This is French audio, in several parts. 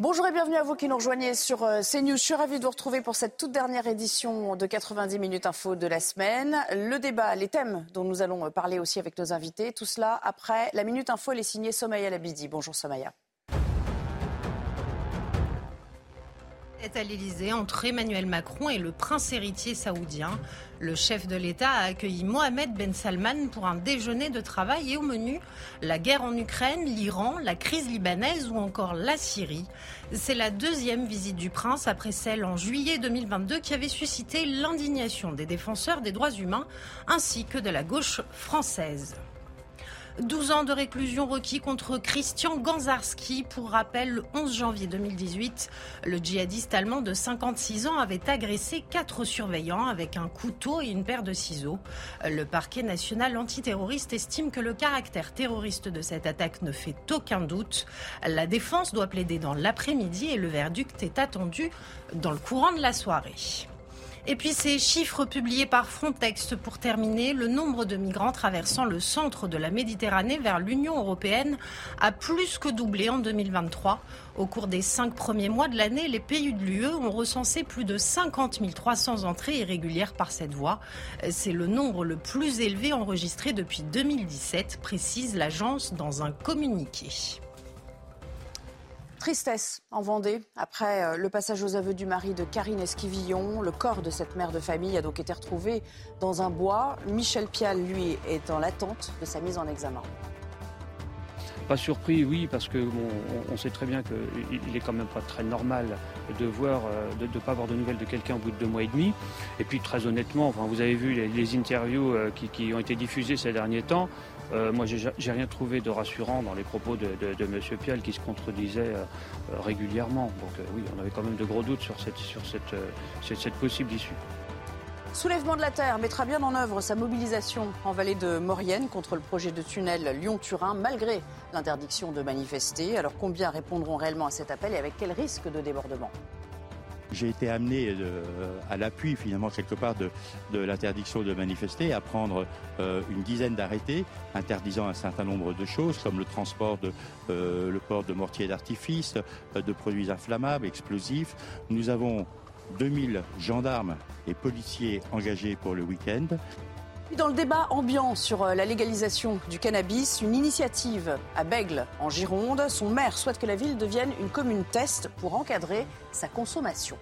Bonjour et bienvenue à vous qui nous rejoignez sur euh, CNews. Je suis ravie de vous retrouver pour cette toute dernière édition de 90 minutes info de la semaine. Le débat, les thèmes dont nous allons parler aussi avec nos invités, tout cela après la minute info, elle est signée Somaya Labidi. Bonjour Somaya. À l'Elysée entre Emmanuel Macron et le prince héritier saoudien. Le chef de l'État a accueilli Mohamed Ben Salman pour un déjeuner de travail et au menu, la guerre en Ukraine, l'Iran, la crise libanaise ou encore la Syrie. C'est la deuxième visite du prince après celle en juillet 2022 qui avait suscité l'indignation des défenseurs des droits humains ainsi que de la gauche française. 12 ans de réclusion requis contre Christian Ganzarski. Pour rappel, le 11 janvier 2018, le djihadiste allemand de 56 ans avait agressé quatre surveillants avec un couteau et une paire de ciseaux. Le parquet national antiterroriste estime que le caractère terroriste de cette attaque ne fait aucun doute. La défense doit plaider dans l'après-midi et le verdict est attendu dans le courant de la soirée. Et puis ces chiffres publiés par Frontex pour terminer, le nombre de migrants traversant le centre de la Méditerranée vers l'Union européenne a plus que doublé en 2023. Au cours des cinq premiers mois de l'année, les pays de l'UE ont recensé plus de 50 300 entrées irrégulières par cette voie. C'est le nombre le plus élevé enregistré depuis 2017, précise l'agence dans un communiqué. Tristesse en Vendée. Après euh, le passage aux aveux du mari de Karine Esquivillon, le corps de cette mère de famille a donc été retrouvé dans un bois. Michel Pial, lui, est en l'attente de sa mise en examen. Pas surpris, oui, parce que on, sait très bien qu'il est quand même pas très normal de voir, euh, de ne pas avoir de nouvelles de quelqu'un au bout de deux mois et demi. Et puis très honnêtement, vous avez vu les, interviews euh, qui, ont été diffusées ces derniers temps. Euh, moi, j'ai rien trouvé de rassurant dans les propos de, M. Pial qui se contredisait euh, euh, régulièrement. Donc oui, on avait quand même de gros doutes sur cette, sur cette, cette, possible issue. Soulèvement de la Terre mettra bien en œuvre sa mobilisation en vallée de Maurienne contre le projet de tunnel Lyon-Turin, malgré l'interdiction de manifester. Alors combien répondront réellement à cet appel et avec quel risque de débordement? J'ai été amené euh, à l'appui finalement quelque part de, l'interdiction de manifester à prendre euh, une dizaine d'arrêtés interdisant un certain nombre de choses comme le transport de euh, le port de mortiers d'artifice, de produits inflammables, explosifs. Nous avons 2000 gendarmes et policiers engagés pour le week-end. Dans le débat ambiant sur euh, la légalisation du cannabis, une initiative à Bègle, en Gironde. Son maire souhaite que la ville devienne une commune test pour encadrer sa consommation.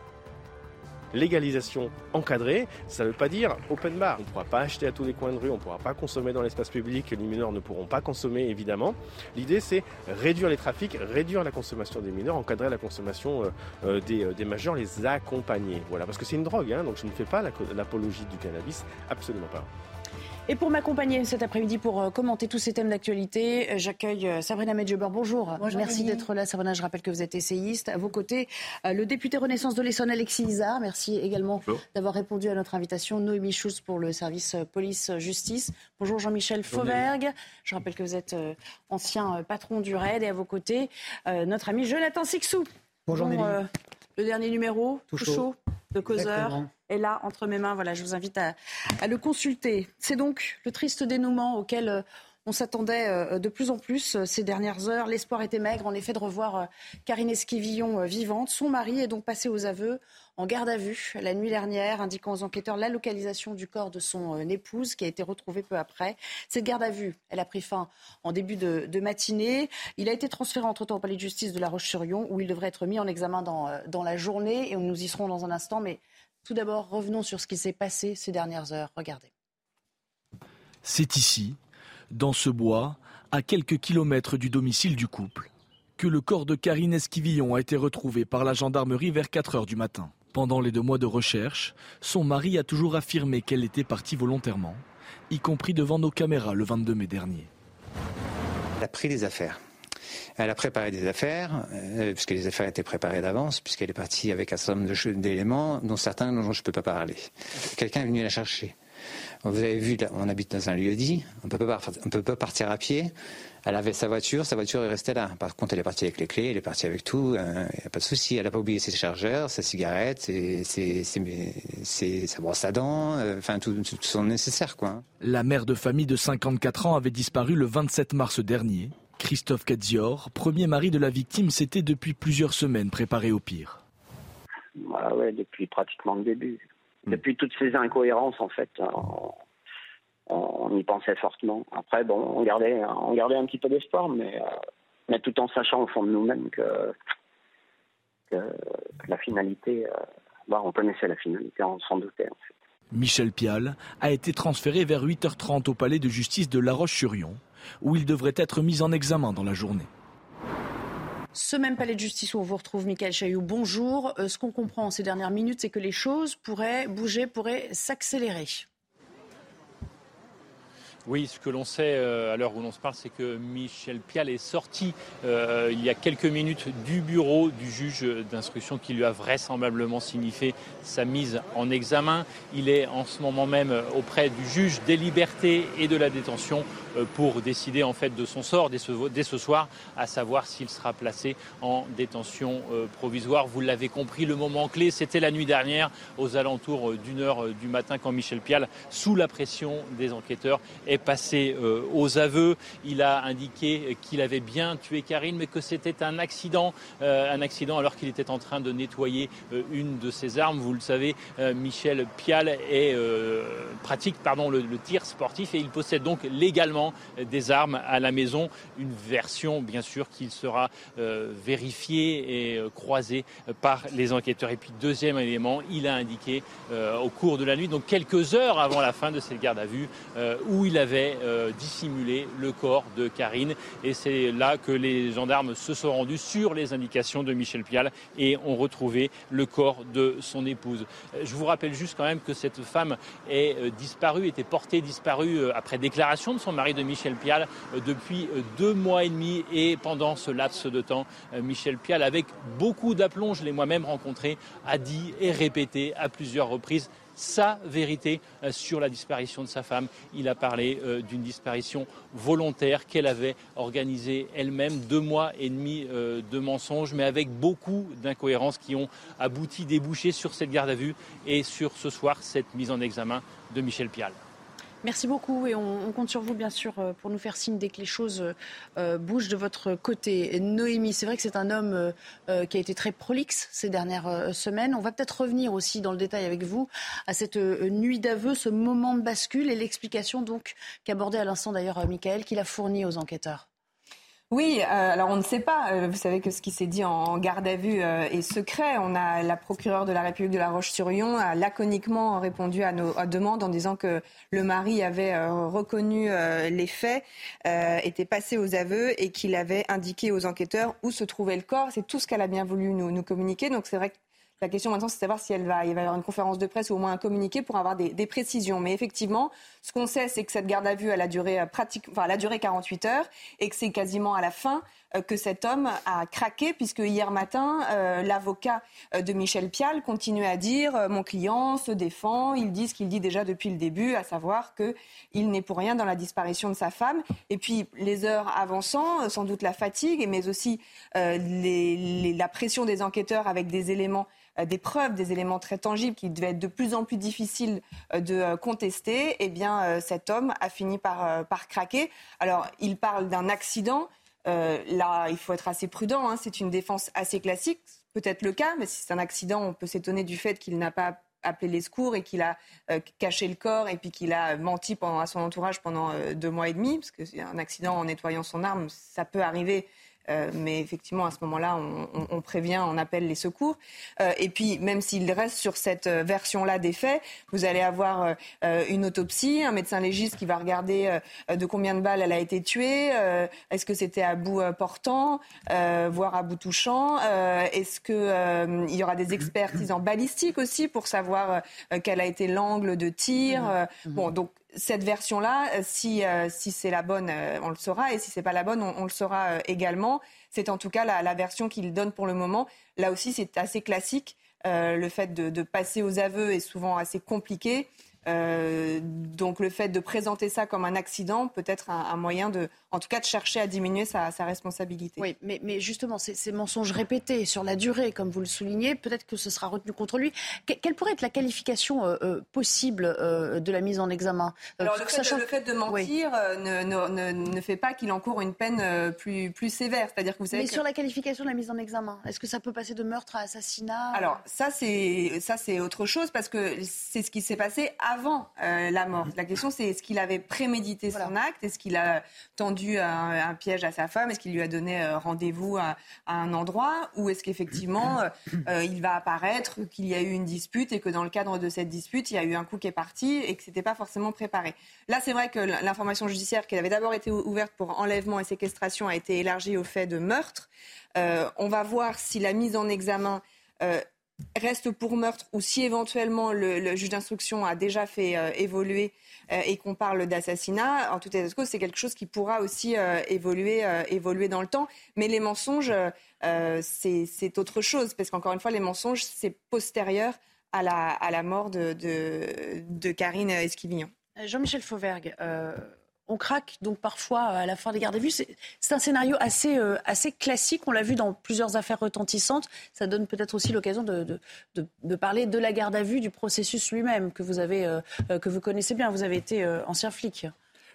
Légalisation encadrée, ça ne veut pas dire open bar. On ne pourra pas acheter à tous les coins de rue, on ne pourra pas consommer dans l'espace public, les mineurs ne pourront pas consommer évidemment. L'idée c'est réduire les trafics, réduire la consommation des mineurs, encadrer la consommation euh, euh, des, majeurs, les accompagner. Voilà, parce que c'est une drogue, hein, donc je ne fais pas l'apologie du cannabis, absolument pas. Et pour m'accompagner cet après-midi pour euh, commenter tous ces thèmes d'actualité, euh, j'accueille euh, Sabrina Medjeber. Bonjour. Bonjour. Merci d'être là, Sabrina. Je rappelle que vous êtes essayiste. À vos côtés, le député Renaissance de l'Essonne, Alexis Isard. Merci également d'avoir répondu à notre invitation. Noémie Schulz pour le service police-justice. Bonjour Jean-Michel Fauvergue. Je rappelle que vous êtes ancien patron du RAID. Et à vos côtés, notre ami Jonathan Sixou. Bonjour, Le dernier numéro, tout, chaud de Causeur est là entre mes mains. Voilà, je vous invite à, le consulter. C'est donc le triste dénouement auquel euh, on s'attendait euh, de plus en plus euh, ces dernières heures. L'espoir était maigre, en effet, de revoir Karine Esquivillon vivante. Son mari est donc passé aux aveux en garde à vue la nuit dernière, indiquant aux enquêteurs la localisation du corps de son épouse qui a été retrouvée peu après. Cette garde à vue, elle a pris fin en début de, matinée. Il a été transféré entre-temps au palais de justice de La Roche-sur-Yon où il devrait être mis en examen dans, dans la journée et nous y serons dans un instant. Mais tout d'abord, revenons sur ce qui s'est passé ces dernières heures. Regardez. C'est ici, dans ce bois, à quelques kilomètres du domicile du couple, que le corps de Karine Esquivillon a été retrouvé par la gendarmerie vers 4 heures du matin. Pendant les deux mois de recherche, son mari a toujours affirmé qu'elle était partie volontairement, y compris devant nos caméras le 22 mai dernier. Elle a pris des affaires. Elle a préparé des affaires, euh, puisque les affaires étaient préparées d'avance, puisqu'elle est partie avec un certain nombre d'éléments, dont certains dont je ne peux pas parler. Quelqu'un est venu la chercher. Vous avez vu, on habite dans un lieu dit, on ne peut pas partir à pied. Elle avait sa voiture, sa voiture est restée là. Par contre, elle est partie avec les clés, elle est partie avec tout, il hein, n'y a pas de souci. Elle n'a pas oublié ses chargeurs, sa cigarette, ses, sa brosse à dents, euh, enfin tout, tout, son nécessaire. quoi. La mère de famille de 54 ans avait disparu le 27 mars dernier. Christophe Kadzior, premier mari de la victime, s'était depuis plusieurs semaines préparé au pire. Ah ouais, depuis pratiquement le début. Hmm. Depuis toutes ces incohérences, en fait, on, y pensait fortement. Après, bon, on gardait, on gardait un petit peu d'espoir, mais, euh, mais tout en sachant au fond de nous-mêmes que, la finalité, euh, bah, on connaissait la finalité, on s'en doutait. En fait. Michel Pial a été transféré vers 8h30 au palais de justice de La Roche-sur-Yon, où il devrait être mis en examen dans la journée. Ce même palais de justice où on vous retrouve, Michael Chailloux, bonjour. Euh, ce qu'on comprend en ces dernières minutes, c'est que les choses pourraient bouger, pourraient s'accélérer. Oui, ce que l'on sait euh, à l'heure où l'on se parle, c'est que Michel Pial est sorti euh, il y a quelques minutes du bureau du juge d'instruction qui lui a vraisemblablement signifié sa mise en examen. Il est en ce moment même auprès du juge des libertés et de la détention pour décider en fait de son sort dès ce, soir, à savoir s'il sera placé en détention euh, provisoire. Vous l'avez compris, le moment clé, c'était la nuit dernière, aux alentours euh, d'une heure du matin, quand Michel Pial, sous la pression des enquêteurs, est passé aux aveux. Il a indiqué qu'il avait bien tué Karine, mais que c'était un accident, un accident alors qu'il était en train de nettoyer une de ses armes. Vous le savez, Michel Pial est, pratique pardon, le tir sportif et il possède donc légalement des armes à la maison. Une version, bien sûr, qui sera euh, vérifiée et euh, croisée par les enquêteurs. Et puis, deuxième élément, il a indiqué euh, au cours de la nuit, donc quelques heures avant la fin de cette garde à vue, où il avait dissimulé le corps de Karine. Et c'est là que les gendarmes se sont rendus sur les indications de Michel Pial et ont retrouvé le corps de son épouse. Je vous rappelle juste quand même que cette femme est disparue, était portée disparue après déclaration de son mari de Michel Pial euh, depuis euh, deux mois et demi. Et pendant ce laps de temps, euh, Michel Pial, avec beaucoup d'aplomb, je l'ai moi-même rencontré, a dit et répété à plusieurs reprises sa vérité sur la disparition de sa femme. Il a parlé d'une disparition volontaire qu'elle avait organisée elle-même, deux mois et demi de mensonges, mais avec beaucoup d'incohérences qui ont abouti, débouché sur cette garde à vue et sur ce soir cette mise en examen de Michel Pial. Merci beaucoup et on, compte sur vous bien sûr euh, pour nous faire signe dès que les choses euh, bougent de votre côté. Noémie, c'est vrai que c'est un homme euh, qui a été très prolixe ces dernières semaines. On va peut-être revenir aussi dans le détail avec vous à cette nuit d'aveu, ce moment de bascule et l'explication donc qu'abordait à l'instant d'ailleurs Michael qu'il a fourni aux enquêteurs. Oui, euh, alors on ne sait pas. Euh, vous savez que ce qui s'est dit en garde à vue euh, est secret. On a la procureure de la République de la Roche-sur-Yon a laconiquement répondu à nos demandes en disant que le mari avait reconnu les faits, était passé aux aveux et qu'il avait indiqué aux enquêteurs où se trouvait le corps. C'est tout ce qu'elle a bien voulu nous, nous communiquer. Donc c'est vrai que la question maintenant, c'est de savoir si elle va, va y avoir une conférence de presse ou au moins un communiqué pour avoir des, des précisions. Mais effectivement, ce qu'on sait, c'est que cette garde à vue, elle a duré euh, pratique, enfin, elle a duré 48 heures et que c'est quasiment à la fin que cet homme a craqué, puisque hier matin, euh, l'avocat de Michel Pial continuait à dire mon client se défend, il dit ce qu'il dit déjà depuis le début, à savoir qu'il n'est pour rien dans la disparition de sa femme. Et puis, les heures avançant, sans doute la fatigue, mais aussi la pression des enquêteurs avec des éléments euh, des preuves, des éléments très tangibles qui devaient être de plus en plus difficiles euh, de euh, contester, eh bien, cet homme a fini par craquer. Alors, il parle d'un accident. Là, il faut être assez prudent. Hein. C'est une défense assez classique. Peut-être le cas, mais si c'est un accident, on peut s'étonner du fait qu'il n'a pas appelé les secours et qu'il a caché le corps et puis qu'il a menti à son entourage pendant deux mois et demi, parce que un accident en nettoyant son arme, ça peut arriver euh, mais effectivement, à ce moment-là, on, prévient, on appelle les secours. Euh, et puis, même s'il reste sur cette euh, version-là des faits, vous allez avoir une autopsie, un médecin légiste qui va regarder de combien de balles elle a été tuée, est-ce que c'était à bout portant, voire à bout touchant, est-ce qu'il y aura des expertises en balistique aussi pour savoir quel a été l'angle de tir. Mmh. Bon, donc cette version-là, euh, si, euh, si c'est la bonne, euh, on le saura, et si c'est pas la bonne, on, le saura également. C'est en tout cas la, version qu'il donne pour le moment. Là aussi, c'est assez classique. le fait de, passer aux aveux est souvent assez compliqué. Euh, donc le fait de présenter ça comme un accident peut être un, moyen de, en tout cas, de chercher à diminuer sa, responsabilité. Oui, mais, mais justement, ces, ces, mensonges répétés sur la durée, comme vous le soulignez, peut-être que ce sera retenu contre lui. quelle pourrait être la qualification euh, euh, possible de la mise en examen? Alors le fait, de, mentir ne, ne, ne, fait pas qu'il encourt une peine plus, plus sévère. C'est-à-dire que vous savez. Mais sur la qualification de la mise en examen, est-ce que ça peut passer de meurtre à assassinat? Alors ça c'est ça c'est autre chose parce que c'est ce qui s'est passé avant avant euh, la mort. La question, c'est est-ce qu'il avait prémédité son acte? Est-ce qu'il a tendu un, piège à sa femme? Est-ce qu'il lui a donné euh, rendez-vous à, un endroit? Ou est-ce qu'effectivement, euh, il va apparaître qu'il y a eu une dispute et que dans le cadre de cette dispute, il y a eu un coup qui est parti et que ce n'était pas forcément préparé? Là, c'est vrai que l'information judiciaire qui avait d'abord été ouverte pour enlèvement et séquestration a été élargie au fait de meurtre. on va voir si la mise en examen reste pour meurtre ou si éventuellement le, juge d'instruction a déjà fait euh, évoluer euh, et qu'on parle d'assassinat, en tout état de cause, c'est quelque chose qui pourra aussi euh, évoluer, évoluer dans le temps. Mais les mensonges, c'est autre chose, parce qu'encore une fois, les mensonges, c'est postérieur à la, à la mort de, de, de Karine Esquivillon. Jean-Michel Fauvergue, on craque donc parfois à la fin des gardes à vue. C'est un scénario assez, euh, assez classique. On l'a vu dans plusieurs affaires retentissantes. Ça donne peut-être aussi l'occasion de, de, parler de la garde à vue, du processus lui-même que vous avez, euh, euh, que vous connaissez bien. Vous avez été ancien flic.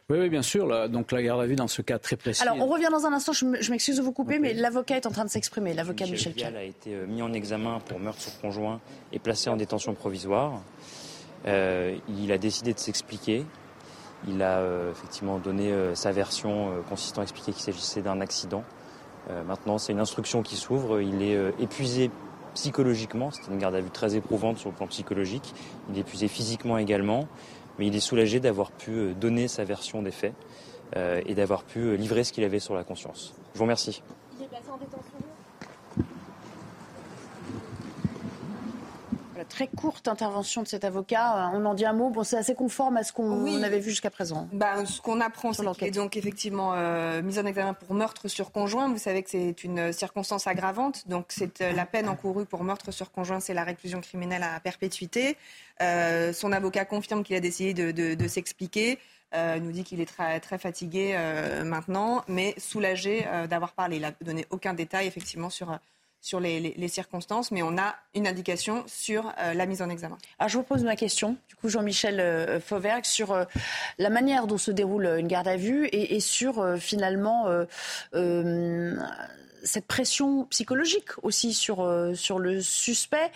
Oui, oui, bien sûr. donc la garde à vue dans ce cas très précis. Alors on revient dans un instant. Je m'excuse de vous couper, mais l'avocat est en train de s'exprimer. L'avocat Michel, Michel a été mis en examen pour meurtre sur conjoint et placé en détention provisoire. il a décidé de s'expliquer. Il a euh, effectivement donné euh, sa version euh, consistant à expliquer qu'il s'agissait d'un accident. maintenant, c'est une instruction qui s'ouvre. Il est épuisé psychologiquement. C'était une garde à vue très éprouvante sur le plan psychologique. Il est épuisé physiquement également. Mais il est soulagé d'avoir pu donner sa version des faits et d'avoir pu livrer ce qu'il avait sur la conscience. Je vous remercie. Il est en détention très courte intervention de cet avocat. Euh, on en dit un mot. Bon, c'est assez conforme à ce qu'on avait vu jusqu'à présent. Bah, ce qu'on apprend, c'est qu'il est donc effectivement euh, mise en examen pour meurtre sur conjoint. Vous savez que c'est une circonstance aggravante. Donc, c'est euh, la peine encourue pour meurtre sur conjoint, c'est la réclusion criminelle à perpétuité. son avocat confirme qu'il a décidé de, s'expliquer. nous dit qu'il est très, très fatigué maintenant, mais soulagé d'avoir parlé. Il n'a donné aucun détail effectivement sur sur les, circonstances, mais on a une indication sur euh, la mise en examen. Alors je vous pose ma question, du coup Jean-Michel euh, Fauvergue, sur euh, la manière dont se déroule une garde à vue et, sur finalement cette pression psychologique aussi sur, sur le suspect,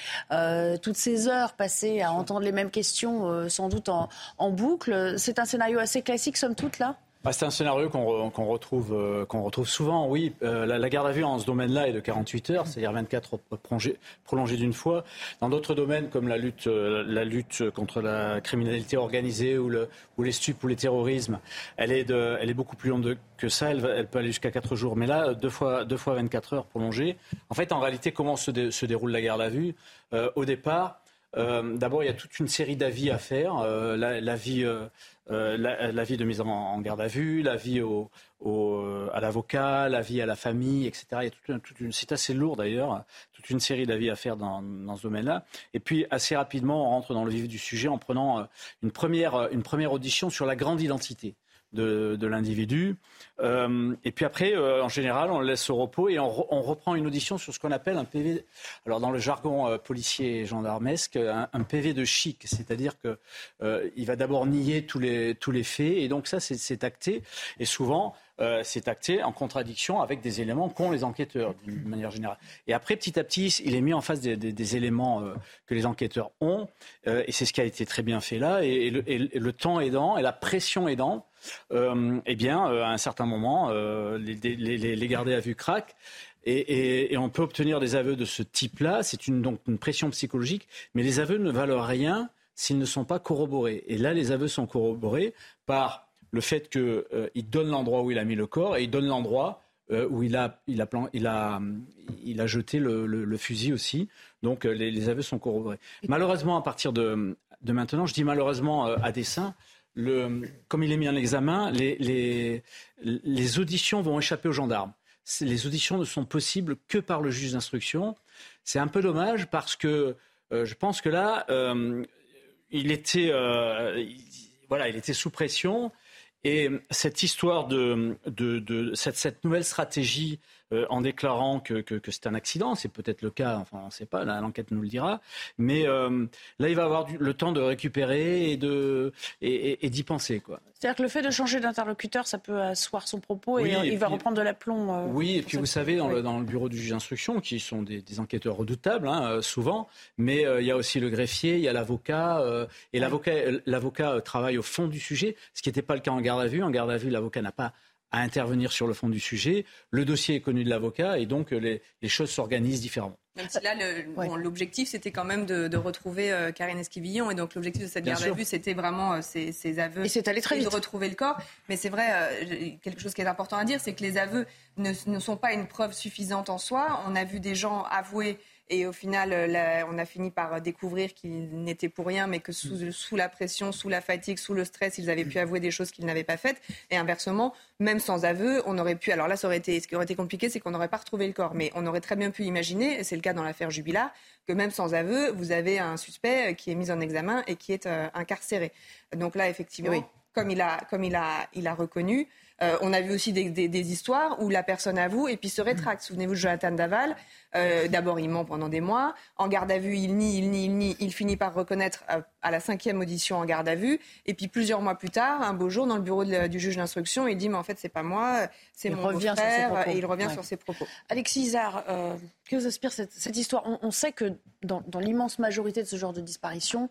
toutes ces heures passées à entendre les mêmes questions sans doute en, en boucle. C'est un scénario assez classique, somme toute, là? Bah, c'est un scénario qu'on retrouve, euh, retrouve souvent, oui. Euh, la, garde à vue en ce domaine-là est de 48 heures, c'est-à-dire 24 prolongées, d'une fois. Dans d'autres domaines, comme la lutte, euh, la contre la criminalité organisée ou, le, ou les stupes ou les terrorismes, elle est, beaucoup plus longue que ça. Elle, peut aller jusqu'à 4 jours. Mais là, deux fois, deux fois 24 heures prolongées. En fait, en réalité, comment se, se déroule la garde à vue? Au départ, D'abord, il y a toute une série d'avis à faire. L'avis euh, la, vie de mise en, garde à vue, l'avis au, à l'avocat, l'avis à la famille, etc. C'est assez lourd d'ailleurs, toute une série d'avis à faire dans, dans ce domaine-là. Et puis assez rapidement, on rentre dans le vif du sujet en prenant euh, une première, une première audition sur la grande identité de, l'individu. Euh, et puis après, euh, en général, on le laisse au repos et on, reprend une audition sur ce qu'on appelle un PV. Alors dans le jargon euh, policier et gendarmesque, un, PV de chic, c'est-à-dire que il va d'abord nier tous les tous les faits et donc ça c'est acté. Et souvent, c'est acté en contradiction avec des éléments qu'ont les enquêteurs d'une manière générale. Et après, petit à petit, il est mis en face des, éléments que les enquêteurs ont, et c'est ce qui a été très bien fait là. Et, le, et le, temps aidant, et la pression aidant, euh, eh bien, euh, à un certain moment, euh, les, garder à vue craquent. Et, on peut obtenir des aveux de ce type-là. C'est une, donc une pression psychologique. Mais les aveux ne valent rien s'ils ne sont pas corroborés. Et là, les aveux sont corroborés par le fait qu'il donne l'endroit où il a mis le corps et il donne l'endroit où il a, il a, il a, il a jeté le, fusil aussi. Donc les, aveux sont corroborés. Malheureusement, à partir de, de maintenant, je dis malheureusement à dessein, comme il est mis en examen, les, auditions vont échapper aux gendarmes. Les auditions ne sont possibles que par le juge d'instruction. C'est un peu dommage parce que euh, je pense que là, euh, il était, voilà, il était sous pression. Et cette histoire de, de, cette, nouvelle stratégie euh, en déclarant que, c'est un accident. C'est peut-être le cas, enfin on ne sait pas, l'enquête nous le dira. Mais euh, là, il va avoir le temps de récupérer et, de, et, d'y penser. Quoi. C'est-à-dire que le fait de changer d'interlocuteur, ça peut asseoir son propos et, il va reprendre de l'aplomb. Euh, oui, et puis vous savez, dans, le, bureau du juge d'instruction, qui sont des, enquêteurs redoutables, hein, souvent, mais il y a aussi le greffier, il y a l'avocat, et l'avocat travaille au fond du sujet, ce qui n'était pas le cas en garde à vue. En garde à vue, l'avocat n'a pas à intervenir sur le fond du sujet. Le dossier est connu de l'avocat et donc les, choses s'organisent différemment. Même si là, l'objectif, c'était quand même de, retrouver euh, Karine Esquivillon. Et donc, l'objectif de cette garde à vue, c'était vraiment euh, ses, aveux. Et c'est allé très vite. de retrouver le corps. Mais c'est vrai, euh, quelque chose qui est important à dire, c'est que les aveux ne, ne, sont pas une preuve suffisante en soi. On a vu des gens avouer et au final, euh, on a fini par découvrir qu'ils n'étaient pour rien, mais que sous, sous, la pression, sous la fatigue, sous le stress, ils avaient pu avouer des choses qu'ils n'avaient pas faites. Et inversement, même sans aveu, on aurait pu. Alors là, ça aurait été, ce qui aurait été compliqué, c'est qu'on n'aurait pas retrouvé le corps. Mais on aurait très bien pu imaginer, et c'est le cas dans l'affaire Jubilat, que même sans aveu, vous avez un suspect qui est mis en examen et qui est euh, incarcéré. Donc là, effectivement, comme il a, comme il a, il a reconnu. Euh, on a vu aussi des, histoires où la personne avoue et puis se rétracte. Souvenez-vous de Jonathan Daval. Euh, d'abord, il ment pendant des mois. En garde à vue, il nie, il nie, il nie. Il finit par reconnaître euh, à, la cinquième audition en garde à vue. Et puis plusieurs mois plus tard, un beau jour, dans le bureau du juge d'instruction, il dit mais en fait c'est pas moi, c'est mon frère. Et il revient sur ses propos. Alexis Isard, que vous inspire cette, histoire? On, sait que dans l'immense majorité de ce genre de disparition,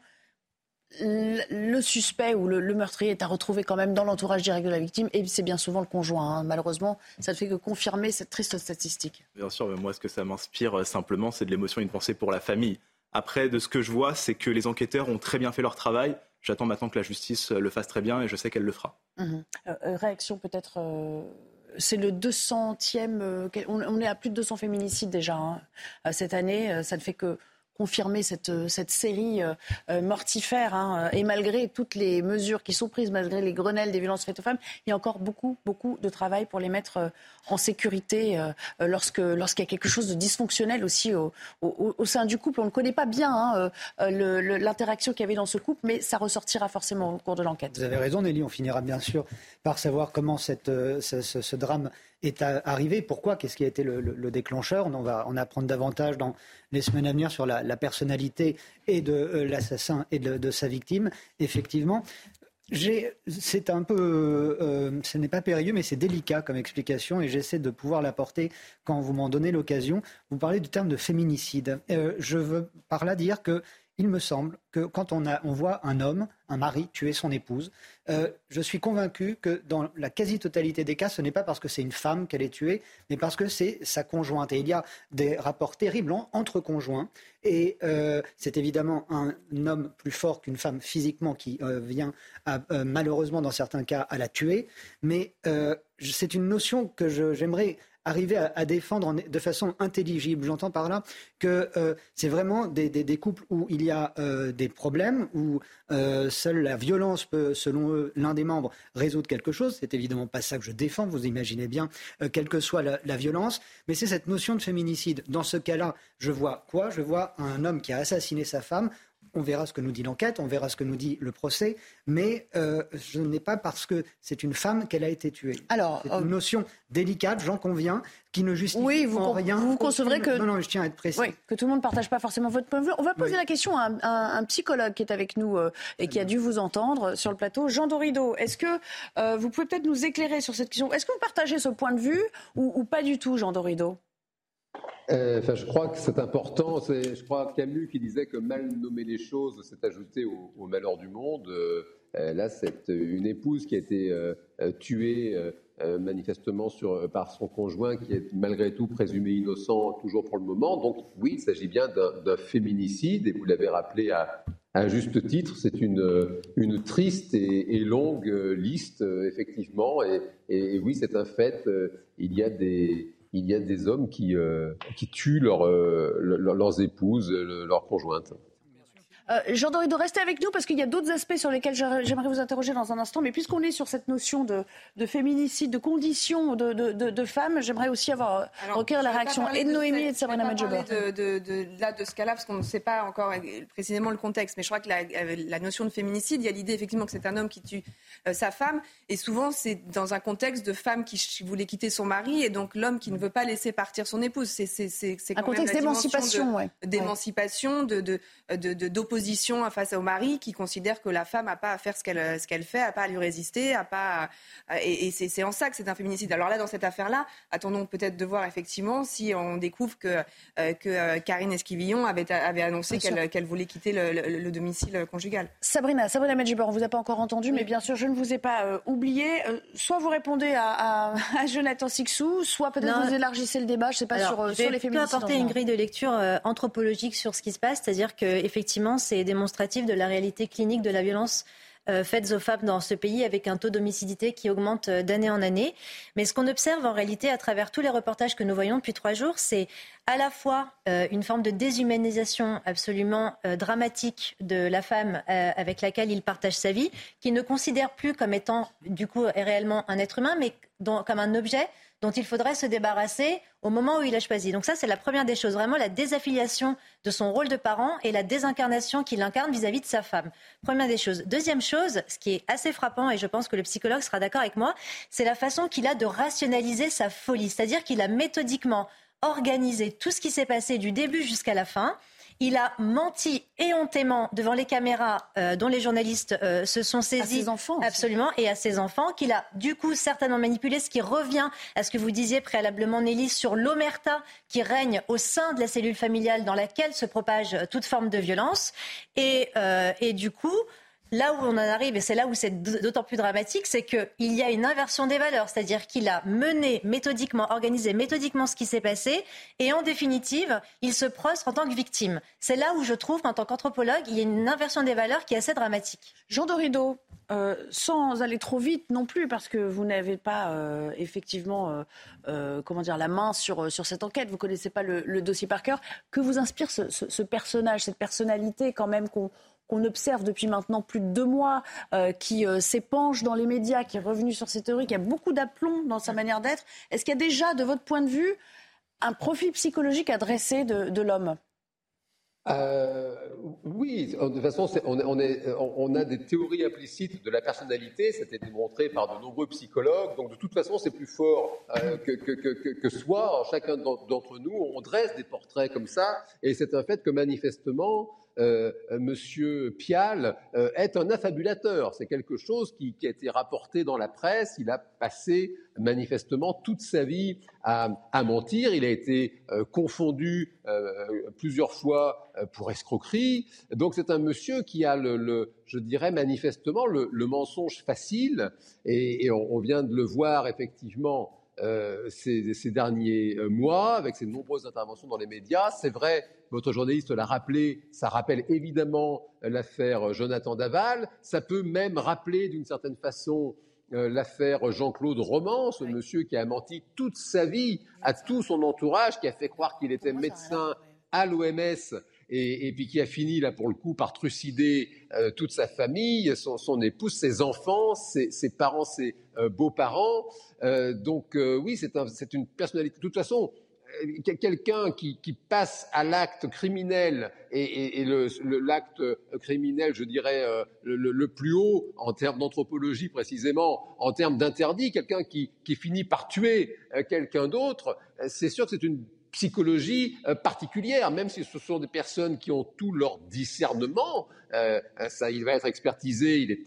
le suspect ou le, meurtrier est à retrouver quand même dans l'entourage direct de la victime et c'est bien souvent le conjoint. Hein. Malheureusement, ça ne fait que confirmer cette triste statistique. Bien sûr, mais moi, ce que ça m'inspire euh, simplement, c'est de l'émotion et une pensée pour la famille. Après, de ce que je vois, c'est que les enquêteurs ont très bien fait leur travail. J'attends maintenant que la justice euh, le fasse très bien et je sais qu'elle le fera. Mhm. Euh, réaction peut-être. c'est le 200e. on, est à plus de 200 féminicides déjà hein, cette année. Ça ne fait que confirmer cette, euh, cette série euh, euh, mortifère. Hein, et malgré toutes les mesures qui sont prises, malgré les grenelles des violences faites aux femmes, il y a encore beaucoup, beaucoup de travail pour les mettre en sécurité lorsque, lorsqu'il y a quelque chose de dysfonctionnel aussi au, au, sein du couple. On ne connaît pas bien hein, l'interaction qu'il y avait dans ce couple, mais ça ressortira forcément au cours de l'enquête. Vous avez raison, Nelly. On finira bien sûr par savoir comment cette, ce, ce drame est arrivé Pourquoi? Qu'est-ce qui a été le, déclencheur? On va en apprendre davantage dans les semaines à venir sur la, personnalité et de euh, l'assassin et de, sa victime. Effectivement, c'est un peu, euh, ce n'est pas périlleux, mais c'est délicat comme explication et j'essaie de pouvoir l'apporter quand vous m'en donnez l'occasion. Vous parlez du terme de féminicide. Euh, je veux par là dire que il me semble que quand on, voit un homme, un mari, tuer son épouse, euh, je suis convaincu que dans la quasi-totalité des cas, ce n'est pas parce que c'est une femme qu'elle est tuée, mais parce que c'est sa conjointe. Et il y a des rapports terribles entre conjoints. Et euh, c'est évidemment un homme plus fort qu'une femme physiquement qui euh, vient, malheureusement dans certains cas, à la tuer. Mais c'est une notion que j'aimerais arriver à, défendre de façon intelligible. J'entends par là que euh, c'est vraiment des, couples où il y a euh, des problèmes, où euh, seule la violence peut, selon l'un des membres, résoudre quelque chose. C'est évidemment pas ça que je défends, vous imaginez bien, quelle que soit la violence. Mais c'est cette notion de féminicide. Dans ce cas-là, je vois quoi? Je vois un homme qui a assassiné sa femme on verra ce que nous dit l'enquête, on verra ce que nous dit le procès, mais euh, ce n'est pas parce que c'est une femme qu'elle a été tuée. Alors, c'est une euh, notion délicate, j'en conviens, qui ne justifie oui, vous, rien. Vous concevrez que non, non, je tiens à être précis. que tout le monde ne partage pas forcément votre point de vue. On va poser la question à un, psychologue qui est avec nous euh, et qui a dû vous entendre sur le plateau, Jean Dorido. Est-ce que vous pouvez peut-être nous éclairer sur cette question? Est-ce que vous partagez ce point de vue ou, ou pas du tout, Jean Dorido? Euh, je crois que c'est important. Je crois Camus qui disait que mal nommer les choses, c'est ajouter au, malheur du monde. Euh, là, c'est une épouse qui a été euh, tuée manifestement par son conjoint, qui est malgré tout présumé innocent toujours pour le moment. Donc, oui, il s'agit bien d'un, féminicide, et vous l'avez rappelé à, juste titre. C'est une, une triste et, longue liste, effectivement. Et, et, oui, c'est un fait. il y a des il y a des hommes qui, euh, tuent euh, leurs épouses, leurs conjointes. Euh, Jean Dorido, restez avec nous parce qu'il y a d'autres aspects sur lesquels j'aimerais vous interroger dans un instant. Mais puisqu'on est sur cette notion de, féminicide, de conditions de, de, femmes, j'aimerais aussi avoir recueillir la réaction et de Noémie et de Sabrina Medjeber. De, de, de, là, de ce cas-là, parce qu'on ne sait pas encore précisément le contexte. Mais je crois que la, notion de féminicide, il y a l'idée effectivement que c'est un homme qui tue euh, sa femme. Et souvent, c'est dans un contexte de femme qui voulait quitter son mari et donc l'homme qui ne veut pas laisser partir son épouse. C'est un contexte d'émancipation, d'émancipation, de, face au mari qui considère que la femme n'a pas à faire ce qu'elle ce qu'elle fait, n'a pas à lui résister, a pas et, c'est en ça que c'est un féminicide. Alors là, dans cette affaire-là, attendons peut-être de voir effectivement si on découvre que euh, que euh, Karine Esquivillon avait avait annoncé qu'elle voulait quitter le, domicile conjugal. Sabrina, Sabrina Medjiber, on vous a pas encore entendu, mais bien sûr, je ne vous ai pas euh, oublié. soit vous répondez à, à, Jonathan Sixou, soit peut-être vous élargissez le débat. Je ne sais pas sur, sur les féminicides. Je peux apporter une grille de lecture anthropologique sur ce qui se passe, c'est-à-dire que effectivement, c'est démonstratif de la réalité clinique de la violence euh, faites aux femmes dans ce pays avec un taux d'homicidité qui augmente euh, d'année en année. Mais ce qu'on observe en réalité à travers tous les reportages que nous voyons depuis trois jours, c'est à la fois euh, une forme de déshumanisation absolument dramatique de la femme avec laquelle il partage sa vie, qui ne considère plus comme étant du coup réellement un être humain, mais comme un objet dont il faudrait se débarrasser au moment où il a choisi. Donc ça, c'est la première des choses, vraiment la désaffiliation de son rôle de parent et la désincarnation qu'il incarne vis-à-vis de sa femme. Première des choses. Deuxième chose, ce qui est assez frappant, et je pense que le psychologue sera d'accord avec moi, c'est la façon qu'il a de rationaliser sa folie. C'est-à-dire qu'il a méthodiquement organisé tout ce qui s'est passé du début jusqu'à la fin il a menti éhontément devant les caméras euh, dont les journalistes euh, se sont saisis. À ses enfants. Absolument, et à ses enfants, qu'il a du coup certainement manipulé, ce qui revient à ce que vous disiez préalablement, Nelly, sur l'omerta qui règne au sein de la cellule familiale dans laquelle se propage toute forme de violence. Et, euh, et du coup, Là où on en arrive, et c'est là où c'est d'autant plus dramatique, c'est qu'il y a une inversion des valeurs, c'est-à-dire qu'il a mené méthodiquement, organisé méthodiquement ce qui s'est passé, et en définitive, il se prostre en tant que victime. C'est là où je trouve qu'en tant qu'anthropologue, il y a une inversion des valeurs qui est assez dramatique. Jean Dorido, euh, sans aller trop vite non plus, parce que vous n'avez pas euh, effectivement euh, comment dire, la main sur, sur cette enquête, vous ne connaissez pas le, dossier par cœur, que vous inspire ce, ce personnage, cette personnalité quand même qu'on qu'on observe depuis maintenant plus de deux mois, euh, qui euh, s'épanche dans les médias, qui est revenu sur ces théories, qui a beaucoup d'aplomb dans sa manière d'être. Est-ce qu'il y a déjà, de votre point de vue, un profil psychologique adressé de, l'homme? Euh, oui, de toute façon, on, a des théories implicites de la personnalité, c'était démontré par de nombreux psychologues, donc de toute façon, c'est plus fort que, que, soi, chacun d'entre nous, on dresse des portraits comme ça, et c'est un fait que manifestement, euh, Monsieur Pial euh, est un affabulateur. C'est quelque chose qui, a été rapporté dans la presse. Il a passé manifestement toute sa vie à, mentir. Il a été euh, confondu plusieurs fois pour escroquerie. Donc c'est un monsieur qui a le, je dirais manifestement le, mensonge facile. Et, on, vient de le voir effectivement euh, ces, derniers euh, mois, avec ses nombreuses interventions dans les médias. C'est vrai, votre journaliste l'a rappelé, ça rappelle évidemment l'affaire Jonathan Daval. Ça peut même rappeler d'une certaine façon euh, l'affaire Jean-Claude Roman, ce monsieur qui a menti toute sa vie à tout son entourage, qui a fait croire qu'il était médecin à l'OMS et, puis qui a fini là pour le coup par trucider toute sa famille, son, épouse, ses enfants, ses, parents, ses beaux-parents. Euh, donc euh, oui, c'est une personnalité. De toute façon, euh, quelqu'un qui, passe à l'acte criminel et, l'acte criminel, je dirais, le, plus haut en termes d'anthropologie précisément, en termes d'interdit, quelqu'un qui, finit par tuer quelqu'un d'autre, c'est sûr que c'est une psychologie particulière, même si ce sont des personnes qui ont tout leur discernement, ça, il va être expertisé, il est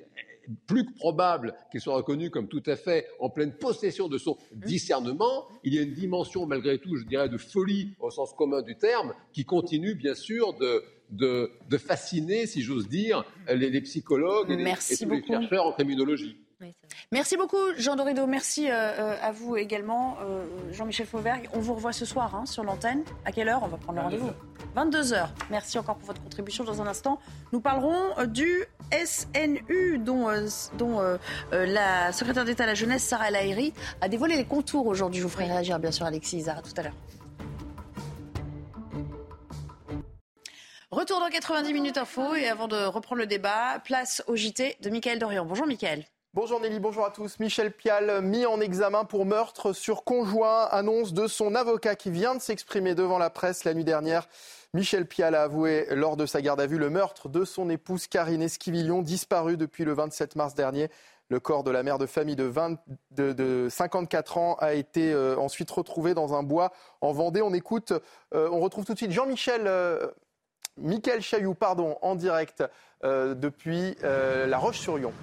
plus que probable qu'il soit reconnu comme tout à fait en pleine possession de son mmh. discernement, il y a une dimension malgré tout, je dirais, de folie au sens commun du terme, qui continue bien sûr de, de, fasciner, si j'ose dire, les, psychologues et, les, chercheurs en criminologie. Merci beaucoup, Jean Dorido. Merci euh, euh, à vous également, euh, Jean-Michel Fauvergue. On vous revoit ce soir hein, sur l'antenne. À quelle heure? On va prendre le rendez-vous. 22h. Merci encore pour votre contribution. Dans un instant, nous parlerons du SNU, dont, dont la secrétaire d'État à la jeunesse, Sarah El a dévoilé les contours aujourd'hui. Je vous ferai réagir, bien sûr, Alexis Isard, tout à l'heure. Retour dans 90 minutes info et avant de reprendre le débat, place au JT de Mickaël Dorian. Bonjour Mickaël. Bonjour Nelly, bonjour à tous. Michel Pial, mis en examen pour meurtre sur conjoint, annonce de son avocat qui vient de s'exprimer devant la presse la nuit dernière. Michel Pial a avoué lors de sa garde à vue le meurtre de son épouse Karine Esquivillon, disparue depuis le 27 mars dernier. Le corps de la mère de famille de, de, 54 ans a été euh, ensuite retrouvé dans un bois en Vendée. On écoute, euh, on retrouve tout de suite Jean-Michel euh, Michael Chailloux, pardon, en direct euh, depuis euh, La Roche-sur-Yon.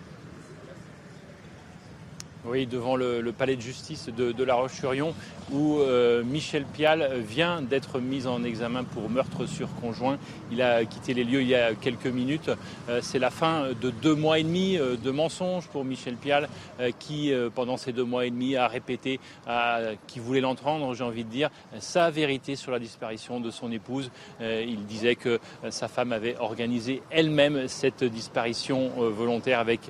Oui, devant le, palais de justice de, La Roche-sur-Yon, où euh, Michel Pial vient d'être mis en examen pour meurtre sur conjoint. Il a quitté les lieux il y a quelques minutes. Euh, c'est la fin de deux mois et demi euh, de mensonges pour Michel Pial, qui, pendant ces deux mois et demi, a répété, qui voulait l'entendre, j'ai envie de dire, sa vérité sur la disparition de son épouse. il disait que sa femme avait organisé elle-même cette disparition volontaire avec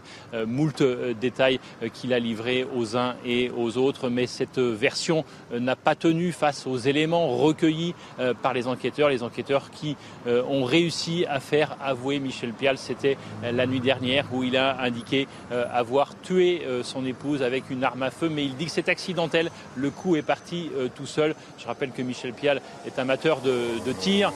moult détails qu'il a livrés aux uns et aux autres. Mais cette version n'a pas tenu face aux éléments recueillis euh, par les enquêteurs, les enquêteurs qui euh, ont réussi à faire avouer Michel Pial. C'était la nuit dernière où il a indiqué avoir tué son épouse avec une arme à feu, mais il dit que c'est accidentel. Le coup est parti tout seul. Je rappelle que Michel Pial est amateur de, de tir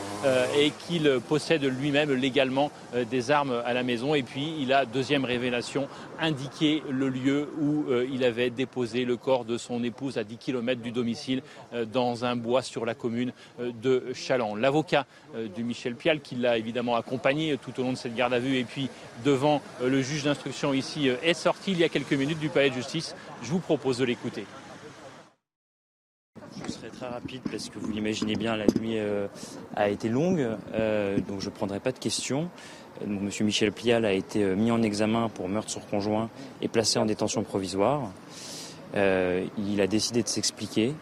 et qu'il possède lui-même légalement des armes à la maison. Et puis, il a, deuxième révélation, indiqué le lieu où il avait déposé le corps de son épouse à 10 km du domicile euh, dans un bois sur la commune euh, de Chaland. L'avocat euh, du Michel Pial, qui l'a évidemment accompagné tout au long de cette garde à vue et puis devant le juge d'instruction ici, est sorti il y a quelques minutes du palais de justice. Je vous propose de l'écouter. Je serai très rapide parce que vous l'imaginez bien, la nuit a été longue, donc je ne prendrai pas de questions. Monsieur Michel Pial a été mis en examen pour meurtre sur conjoint et placé en détention provisoire. Euh, il a décidé de s'expliquer.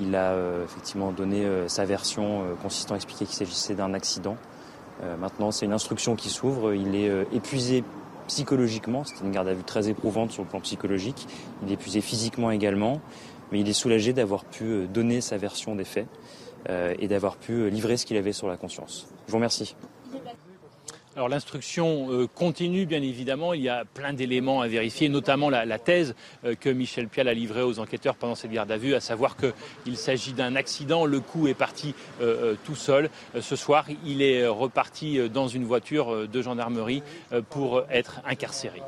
Il a euh, effectivement donné euh, sa version consistant à expliquer qu'il s'agissait d'un accident. maintenant, c'est une instruction qui s'ouvre. Il est épuisé psychologiquement. C'était une garde à vue très éprouvante sur le plan psychologique. Il est épuisé physiquement également. Mais il est soulagé d'avoir pu donner sa version des faits et d'avoir pu livrer ce qu'il avait sur la conscience. Je vous remercie. Alors l'instruction euh, continue bien évidemment, il y a plein d'éléments à vérifier, notamment la, thèse euh, que Michel Pial a livrée aux enquêteurs pendant cette garde à vue, à savoir qu'il s'agit d'un accident, le coup est parti euh, tout seul. ce soir, il est reparti dans une voiture de gendarmerie pour être incarcéré.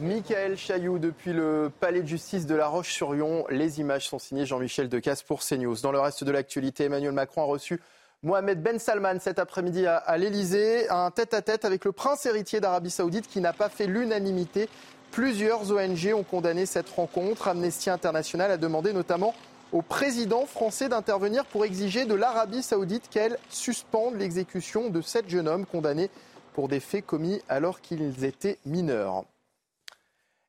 Michael Chailloux depuis le palais de justice de La Roche-sur-Yon. Les images sont signées Jean-Michel Decasse pour CNews. Dans le reste de l'actualité, Emmanuel Macron a reçu Mohamed Ben Salman cet après-midi à, l'Elysée, un tête-à-tête avec le prince héritier d'Arabie Saoudite qui n'a pas fait l'unanimité. Plusieurs ONG ont condamné cette rencontre. Amnesty International a demandé notamment au président français d'intervenir pour exiger de l'Arabie Saoudite qu'elle suspende l'exécution de sept jeunes hommes condamnés pour des faits commis alors qu'ils étaient mineurs.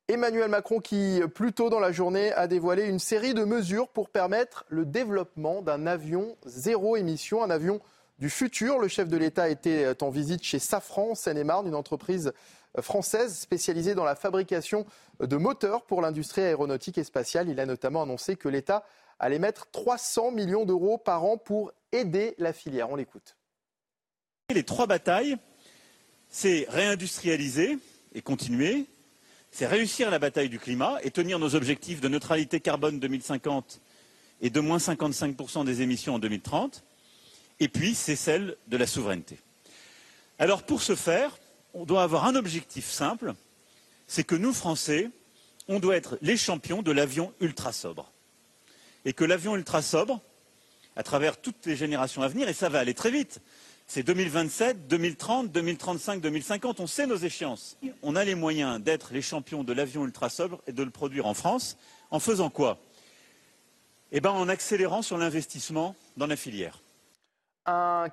Emmanuel Macron qui, plus tôt dans la journée, a dévoilé une série de mesures pour permettre le développement d'un avion zéro émission, un avion du futur. Le chef de l'État était en visite chez Safran, Seine-et-Marne, une entreprise française spécialisée dans la fabrication de moteurs pour l'industrie aéronautique et spatiale. Il a notamment annoncé que l'État allait mettre 300 millions d'euros par an pour aider la filière. On l'écoute. Les trois batailles, c'est réindustrialiser et continuer, c'est réussir la bataille du climat et tenir nos objectifs de neutralité carbone 2050 et de moins 55% des émissions en 2030. Et puis, c'est celle de la souveraineté. Alors, pour ce faire, on doit avoir un objectif simple, c'est que nous, Français, on doit être les champions de l'avion ultra sobre. Et que l'avion ultra sobre, à travers toutes les générations à venir, et ça va aller très vite, c'est 2027, 2030, 2035, 2050. On sait nos échéances. On a les moyens d'être les champions de l'avion ultra sobre et de le produire en France. En faisant quoi? Eh bien, en accélérant sur l'investissement dans la filière. Un,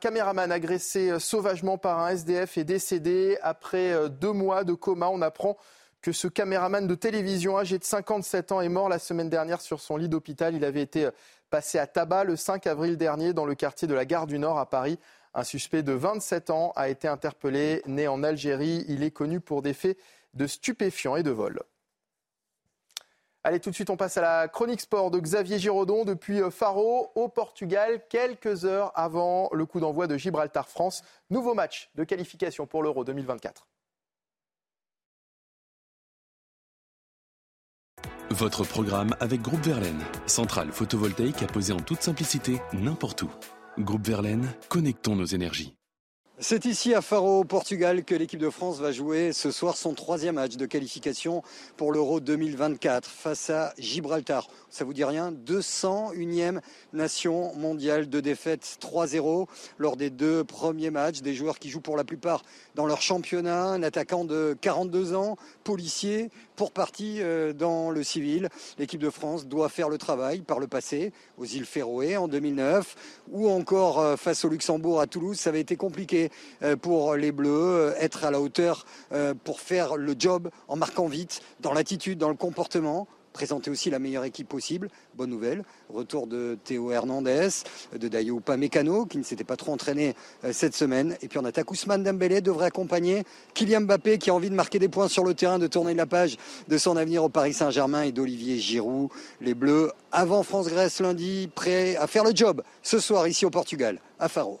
caméraman agressé sauvagement par un SDF est décédé après euh, deux mois de coma. On apprend que ce caméraman de télévision âgé de 57 ans est mort la semaine dernière sur son lit d'hôpital. Il avait été euh, passé à tabac le 5 avril dernier dans le quartier de la Gare du Nord à Paris. Un suspect de 27 ans a été interpellé, né en Algérie. Il est connu pour des faits de stupéfiants et de vol. Allez, tout de suite, on passe à la chronique sport de Xavier Giraudon depuis euh, Faro au Portugal, quelques heures avant le coup d'envoi de Gibraltar-France. Nouveau match de qualification pour l'Euro 2024. Votre programme avec Groupe Verlaine, centrale photovoltaïque à poser en toute simplicité n'importe où. Groupe Verlaine, connectons nos énergies. C'est ici à Faro, au Portugal, que l'équipe de France va jouer ce soir son troisième match de qualification pour l'Euro 2024 face à Gibraltar. Ça vous dit rien? 201e nation mondiale de défaite 3-0 lors des deux premiers matchs. Des joueurs qui jouent pour la plupart dans leur championnat. Un attaquant de 42 ans, policier, pour partie euh, dans le civil. L'équipe de France doit faire le travail par le passé aux îles Féroé en 2009 ou encore euh, face au Luxembourg à Toulouse. Ça avait été compliqué euh, pour les Bleus, être à la hauteur pour faire le job en marquant vite dans l'attitude, dans le comportement présenter aussi la meilleure équipe possible. Bonne nouvelle, retour de Théo Hernandez, de Dayo Pamecano, qui ne s'était pas trop entraîné euh, cette semaine. Et puis en attaque, Ousmane Dembélé devrait accompagner Kylian Mbappé, qui a envie de marquer des points sur le terrain, de tourner la page de son avenir au Paris Saint-Germain et d'Olivier Giroud. Les Bleus, avant France-Grèce lundi, prêts à faire le job ce soir ici au Portugal, à Faro.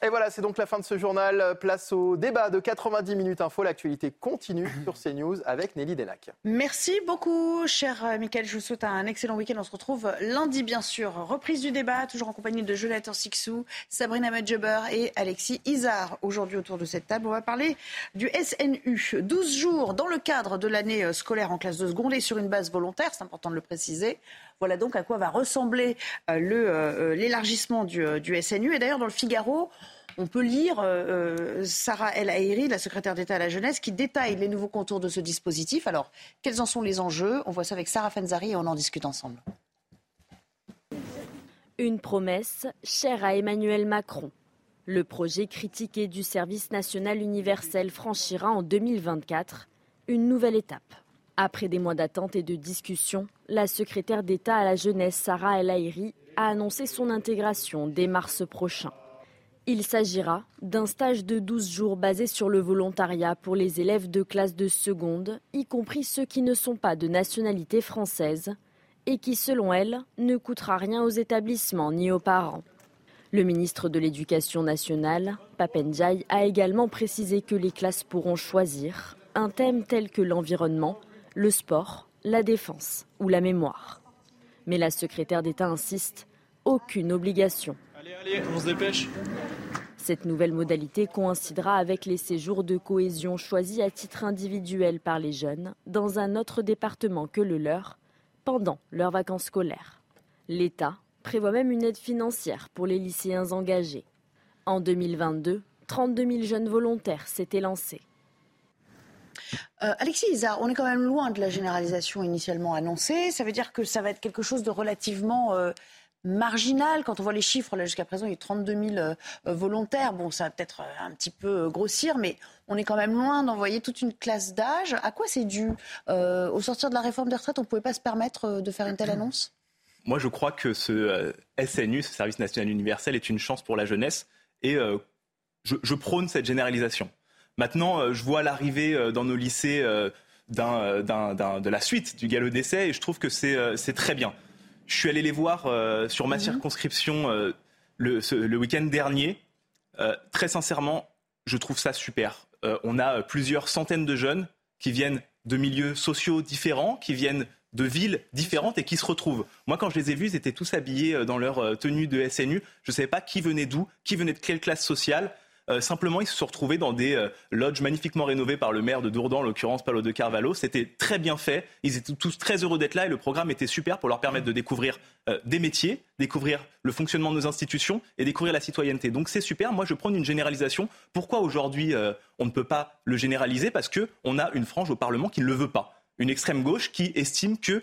Et voilà, c'est donc la fin de ce journal. Place au débat de 90 minutes info. L'actualité continue sur CNews avec Nelly Denac. Merci beaucoup, cher euh, Michael. Je vous souhaite un excellent week-end. On se retrouve lundi, bien sûr. Reprise du débat, toujours en compagnie de Jonathan Sixou, Sabrina Medjeber et Alexis Isard. Aujourd'hui, autour de cette table, on va parler du SNU. 12 jours dans le cadre de l'année euh, scolaire en classe de seconde et sur une base volontaire, c'est important de le préciser. Voilà donc à quoi va ressembler euh, l'élargissement du, SNU. Et d'ailleurs, dans le Figaro, on peut lire euh, euh, Sarah El Haïri, la secrétaire d'État à la jeunesse, qui détaille les nouveaux contours de ce dispositif. Alors, quels en sont les enjeux? On voit ça avec Sarah Fenzari et on en discute ensemble. Une promesse chère à Emmanuel Macron. Le projet critiqué du service national universel franchira en 2024 une nouvelle étape. Après des mois d'attente et de discussion, la secrétaire d'État à la jeunesse Sarah El Haïri a annoncé son intégration dès mars prochain. Il s'agira d'un stage de 12 jours basé sur le volontariat pour les élèves de classe de seconde, y compris ceux qui ne sont pas de nationalité française, et qui, selon elle, ne coûtera rien aux établissements ni aux parents. Le ministre de l'Éducation nationale, Papendiaï, a également précisé que les classes pourront choisir un thème tel que l'environnement, le sport, la défense ou la mémoire. Mais la secrétaire d'État insiste, aucune obligation. Allez, allez, on se dépêche. Cette nouvelle modalité coïncidera avec les séjours de cohésion choisis à titre individuel par les jeunes dans un autre département que le leur pendant leurs vacances scolaires. L'État prévoit même une aide financière pour les lycéens engagés. En 2022, 32 000 jeunes volontaires s'étaient lancés. Euh, Alexis Isard, on est quand même loin de la généralisation initialement annoncée. Ça veut dire que ça va être quelque chose de relativement euh, marginal. Quand on voit les chiffres, là jusqu'à présent, il y a 32 000 euh, volontaires. Bon, ça va peut-être un petit peu grossir, mais on est quand même loin d'envoyer toute une classe d'âge. À quoi c'est dû Au sortir de la réforme des retraites, on ne pouvait pas se permettre de faire une telle annonce? Moi, je crois que ce SNU, ce service national universel, est une chance pour la jeunesse et je, prône cette généralisation. Maintenant, je vois l'arrivée dans nos lycées de la suite du galop d'essai et je trouve que c'est très bien. Je suis allé les voir euh, sur ma mhm. circonscription euh, le, week-end dernier. Euh, très sincèrement, je trouve ça super. on a plusieurs centaines de jeunes qui viennent de milieux sociaux différents, qui viennent de villes différentes et qui se retrouvent. Moi, quand je les ai vus, ils étaient tous habillés dans leur tenue de SNU. Je ne savais pas qui venait d'où, qui venait de quelle classe sociale. Euh, simplement, ils se sont retrouvés dans des euh, lodges magnifiquement rénovés par le maire de Dourdan, en l'occurrence Paolo de Carvalho. C'était très bien fait. Ils étaient tous très heureux d'être là et le programme était super pour leur permettre de découvrir euh, des métiers, découvrir le fonctionnement de nos institutions et découvrir la citoyenneté. Donc c'est super. Moi, je prends une généralisation. Pourquoi aujourd'hui on ne peut pas le généraliser? Parce qu'on a une frange au Parlement qui ne le veut pas. Une extrême gauche qui estime que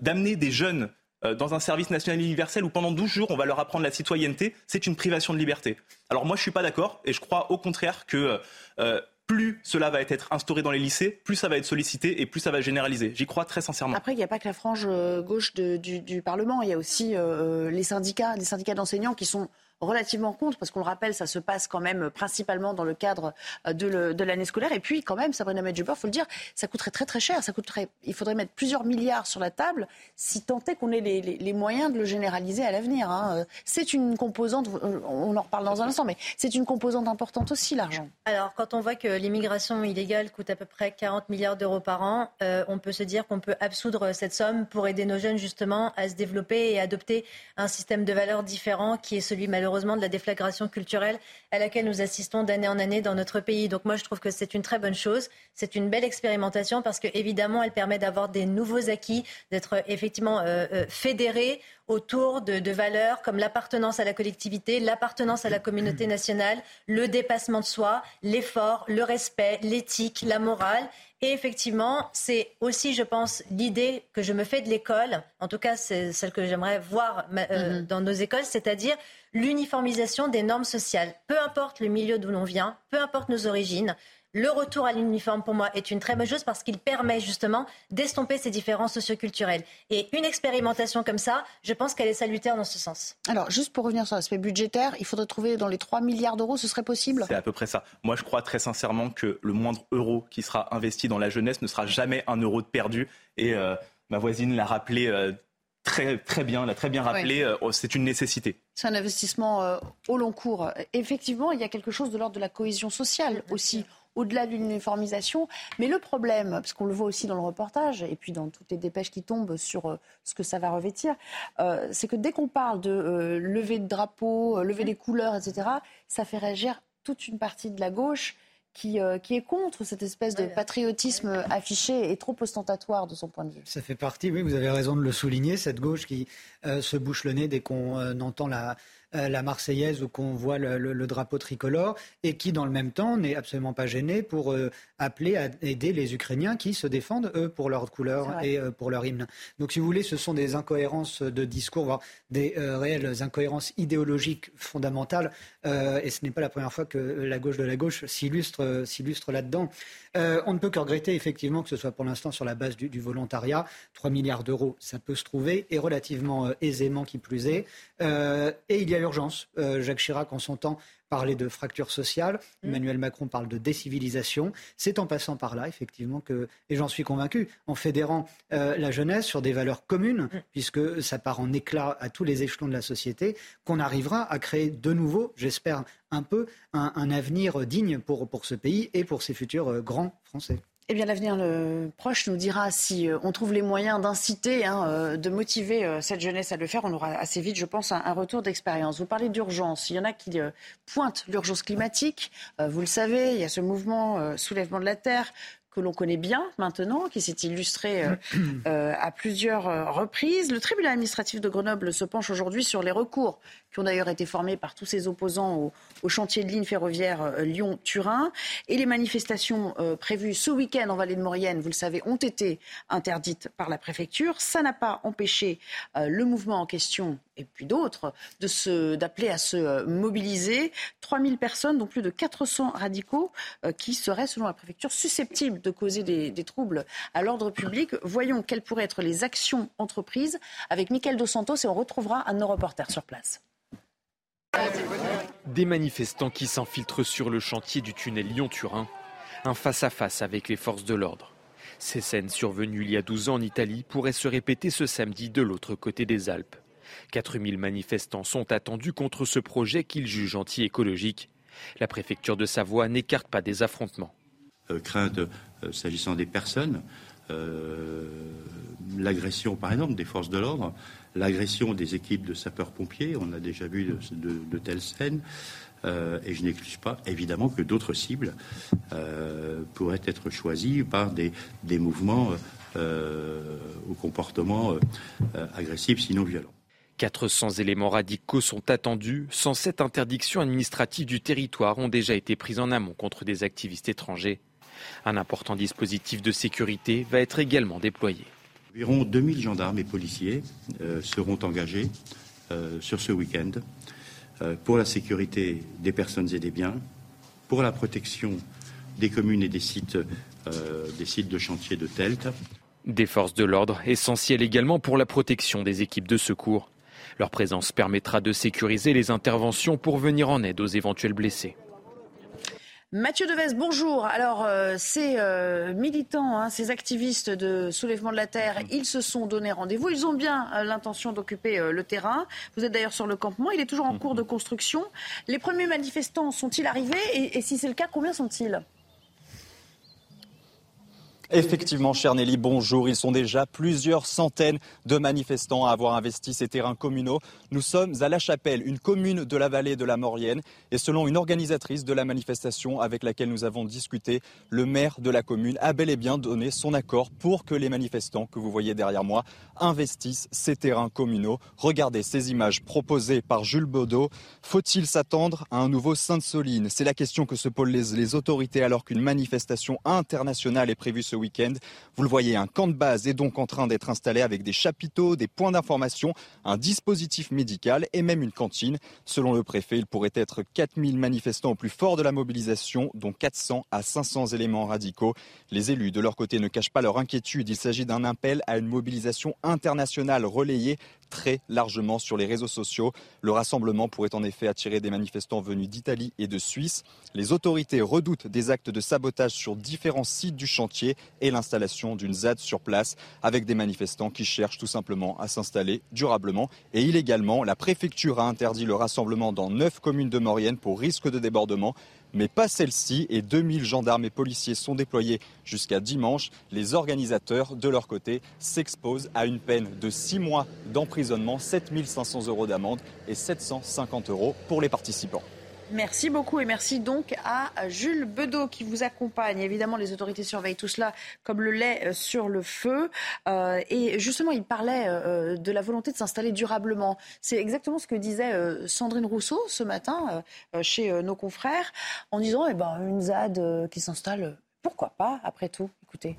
d'amener des jeunes euh, dans un service national universel où pendant 12 jours on va leur apprendre la citoyenneté, c'est une privation de liberté. Alors moi je suis pas d'accord et je crois au contraire que euh, plus cela va être instauré dans les lycées, plus ça va être sollicité et plus ça va généraliser. J'y crois très sincèrement. Après, il n'y a pas que la frange gauche du, Parlement, il y a aussi les syndicats, les syndicats d'enseignants qui sont relativement contre, parce qu'on le rappelle, ça se passe quand même principalement dans le cadre euh, de l'année scolaire. Et puis, quand même, Sabrina Medjuber, il faut le dire, ça coûterait très très cher. Ça coûterait, il faudrait mettre plusieurs milliards sur la table si tant est qu'on ait les, moyens de le généraliser à l'avenir. Hein. Euh, c'est une composante, euh, on en reparle dans un instant, mais c'est une composante importante aussi, l'argent. Alors, quand on voit que l'immigration illégale coûte à peu près 40 milliards d'euros par an, on peut se dire qu'on peut absoudre cette somme pour aider nos jeunes justement à se développer et adopter un système de valeurs différent qui est celui malheureusement malheureusement de la déflagration culturelle à laquelle nous assistons d'année en année dans notre pays. Donc moi, je trouve que c'est une très bonne chose. C'est une belle expérimentation parce que évidemment, elle permet d'avoir des nouveaux acquis, d'être effectivement euh, euh, fédérés autour de, de, valeurs comme l'appartenance à la collectivité, l'appartenance à la communauté nationale, le dépassement de soi, l'effort, le respect, l'éthique, la morale. Et effectivement, c'est aussi, je pense, l'idée que je me fais de l'école, en tout cas c'est celle que j'aimerais voir euh, mhm. dans nos écoles, c'est-à-dire l'uniformisation des normes sociales. Peu importe le milieu d'où l'on vient, peu importe nos origines, le retour à l'uniforme, pour moi, est une très bonne chose parce qu'il permet justement d'estomper ces différences socioculturelles. Et une expérimentation comme ça, je pense qu'elle est salutaire dans ce sens. Alors, juste pour revenir sur l'aspect budgétaire, il faudrait trouver dans les 3 milliards d'euros, ce serait possible? C'est à peu près ça. Moi, je crois très sincèrement que le moindre euro qui sera investi dans la jeunesse ne sera jamais un euro de perdu. Et euh, ma voisine l'a rappelé. Euh, très, très bien, l'a très bien rappelé, euh, c'est une nécessité. C'est un investissement au long cours. Effectivement, il y a quelque chose de l'ordre de la cohésion sociale aussi au-delà de l'uniformisation. Mais le problème, parce qu'on le voit aussi dans le reportage, et puis dans toutes les dépêches qui tombent sur euh, ce que ça va revêtir, euh, c'est que dès qu'on parle de euh, lever de drapeaux, lever des couleurs, etc., ça fait réagir toute une partie de la gauche qui, qui, est contre cette espèce de patriotisme affiché et trop ostentatoire de son point de vue. Ça fait partie, oui, vous avez raison de le souligner, cette gauche qui se bouche le nez dès qu'on entend la, la Marseillaise ou qu'on voit le, drapeau tricolore et qui, dans le même temps, n'est absolument pas gêné pour euh, appeler à aider les Ukrainiens qui se défendent, eux, pour leur couleur et euh, pour leur hymne. Donc, si vous voulez, ce sont des incohérences de discours, voire des réelles incohérences idéologiques fondamentales. et ce n'est pas la première fois que la gauche de la gauche s'illustre, s'illustre là-dedans. on ne peut que regretter, effectivement, que ce soit pour l'instant sur la base du, du volontariat. 3 milliards d'euros, ça peut se trouver, et relativement aisément qui plus est. et il y a urgence. Euh, Jacques Chirac, en son temps, parlait de fracture sociale. Mmh. Emmanuel Macron parle de décivilisation. C'est en passant par là, effectivement, que, et j'en suis convaincu, en fédérant euh, la jeunesse sur des valeurs communes, mmh. puisque ça part en éclat à tous les échelons de la société, qu'on arrivera à créer de nouveau, j'espère un peu, un, avenir digne pour, pour ce pays et pour ses futurs euh, grands Français. Eh bien, l'avenir proche nous dira si euh, on trouve les moyens d'inciter, hein, euh, de motiver euh, cette jeunesse à le faire. On aura assez vite, je pense, un, retour d'expérience. Vous parlez d'urgence. Il y en a qui pointent l'urgence climatique. vous le savez, il y a ce mouvement soulèvement de la Terre que l'on connaît bien maintenant, qui s'est illustré à plusieurs reprises. Le tribunal administratif de Grenoble se penche aujourd'hui sur les recours qui ont d'ailleurs été formés par tous ses opposants au, chantier de ligne ferroviaire euh, Lyon-Turin. Et les manifestations euh, prévues ce week-end en Vallée de Maurienne, vous le savez, ont été interdites par la préfecture. Ça n'a pas empêché euh, le mouvement en question et puis d'autres d'appeler à se mobiliser. 3000 personnes, dont plus de 400 radicaux, qui seraient, selon la préfecture, susceptibles de causer des, troubles à l'ordre public. Voyons quelles pourraient être les actions entreprises avec Michael Dos Santos et on retrouvera un de nos reporters sur place. Des manifestants qui s'infiltrent sur le chantier du tunnel Lyon-Turin, un face-à-face avec les forces de l'ordre. Ces scènes survenues il y a 12 ans en Italie pourraient se répéter ce samedi de l'autre côté des Alpes. 4000 manifestants sont attendus contre ce projet qu'ils jugent anti-écologique. La préfecture de Savoie n'écarte pas des affrontements. Euh, crainte euh, s'agissant des personnes, euh, l'agression par exemple des forces de l'ordre, l'agression des équipes de sapeurs-pompiers. On a déjà vu de, telles scènes. Euh, et je n'exclus pas, évidemment, que d'autres cibles euh, pourraient être choisies par des, mouvements euh, au comportement agressif, sinon violent. 400 éléments radicaux sont attendus. 107 interdictions administratives du territoire ont déjà été prises en amont contre des activistes étrangers. Un important dispositif de sécurité va être également déployé. Environ 2000 gendarmes et policiers euh, seront engagés euh, sur ce week-end euh, pour la sécurité des personnes et des biens, pour la protection des communes et des sites, des sites de chantier de TELT. Des forces de l'ordre, essentielles également pour la protection des équipes de secours. Leur présence permettra de sécuriser les interventions pour venir en aide aux éventuels blessés. Mathieu Deves, bonjour. Alors, euh, ces euh, militants, hein, ces activistes de soulèvement de la terre, ils se sont donné rendez-vous. Ils ont bien euh, l'intention d'occuper le terrain. Vous êtes d'ailleurs sur le campement. Il est toujours en cours de construction. Les premiers manifestants sont-ils arrivés? Et si c'est le cas, combien sont-ils? Effectivement, cher Nelly, bonjour. Ils sont déjà plusieurs centaines de manifestants à avoir investi ces terrains communaux. Nous sommes à La Chapelle, une commune de la vallée de la Maurienne. Et selon une organisatrice de la manifestation avec laquelle nous avons discuté, le maire de la commune a bel et bien donné son accord pour que les manifestants que vous voyez derrière moi investissent ces terrains communaux. Regardez ces images proposées par Jules Baudot. Faut-il s'attendre à un nouveau Sainte-Soline? C'est la question que se posent les, autorités alors qu'une manifestation internationale est prévue ce week-end. Vous le voyez, un camp de base est donc en train d'être installé avec des chapiteaux, des points d'information, un dispositif médical et même une cantine. Selon le préfet, il pourrait être 4000 manifestants au plus fort de la mobilisation, dont 400 à 500 éléments radicaux. Les élus, de leur côté, ne cachent pas leur inquiétude. Il s'agit d'un appel à une mobilisation internationale relayée très largement sur les réseaux sociaux. Le rassemblement pourrait en effet attirer des manifestants venus d'Italie et de Suisse. Les autorités redoutent des actes de sabotage sur différents sites du chantier et l'installation d'une ZAD sur place avec des manifestants qui cherchent tout simplement à s'installer durablement et illégalement. La préfecture a interdit le rassemblement dans neuf communes de Maurienne pour risque de débordement mais pas celle-ci. Et 2000 gendarmes et policiers sont déployés jusqu'à dimanche. Les organisateurs, de leur côté, s'exposent à une peine de 6 mois d'emprisonnement, 7500 euros d'amende et 750 euros pour les participants. Merci beaucoup et merci donc à Jules Bedeau qui vous accompagne. Évidemment, les autorités surveillent tout cela comme le lait euh, sur le feu. Euh, et justement, il parlait euh, de la volonté de s'installer durablement. C'est exactement ce que disait Sandrine Rousseau ce matin chez nos confrères en disant eh ben, une ZAD qui s'installe, pourquoi pas après tout Écoutez.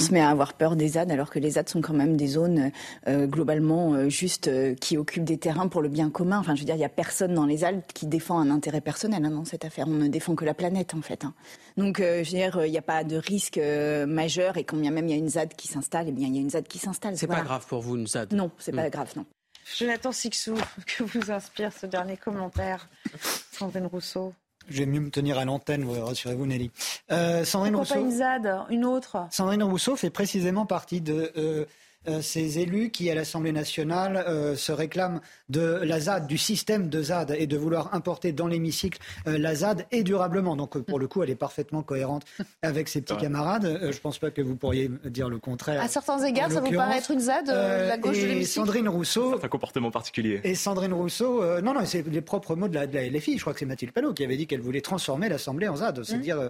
On se met à avoir peur des ZAD alors que les ZAD sont quand même des zones euh, globalement euh, juste euh, qui occupent des terrains pour le bien commun. Enfin, je veux dire, il n'y a personne dans les ZAD qui défend un intérêt personnel hein, dans cette affaire. On ne défend que la planète en fait. Hein. Donc, je veux dire, il n'y a pas de risque majeur et quand bien même il y a une ZAD qui s'installe, eh bien il y a une ZAD qui s'installe. C'est pas grave pour vous une ZAD Non, c'est pas hmm. grave, non. Jonathan Sixou, que vous inspire ce dernier commentaire, Sandrine Rousseau je vais mieux me tenir à l'antenne, rassurez-vous Nelly. Euh, Sandrine Pourquoi Rousseau, pas une ZAD, une autre Sandrine Rousseau fait précisément partie de euh, euh, ces élus qui, à l'Assemblée nationale, euh, se réclament de la ZAD, du système de ZAD, et de vouloir importer dans l'hémicycle euh, la ZAD et durablement. Donc, pour le coup, elle est parfaitement cohérente avec ses petits camarades. je ne pense pas que vous pourriez dire le contraire. À certains égards, ça vous paraît être une ZAD, la gauche de l'hémicycle? Sandrine Rousseau. un comportement particulier. Et Sandrine Rousseau, non, non, c'est les propres mots de la, de la, LFI. Je crois que c'est Mathilde Panot qui avait dit qu'elle voulait transformer l'Assemblée en ZAD. C'est à mmh. dire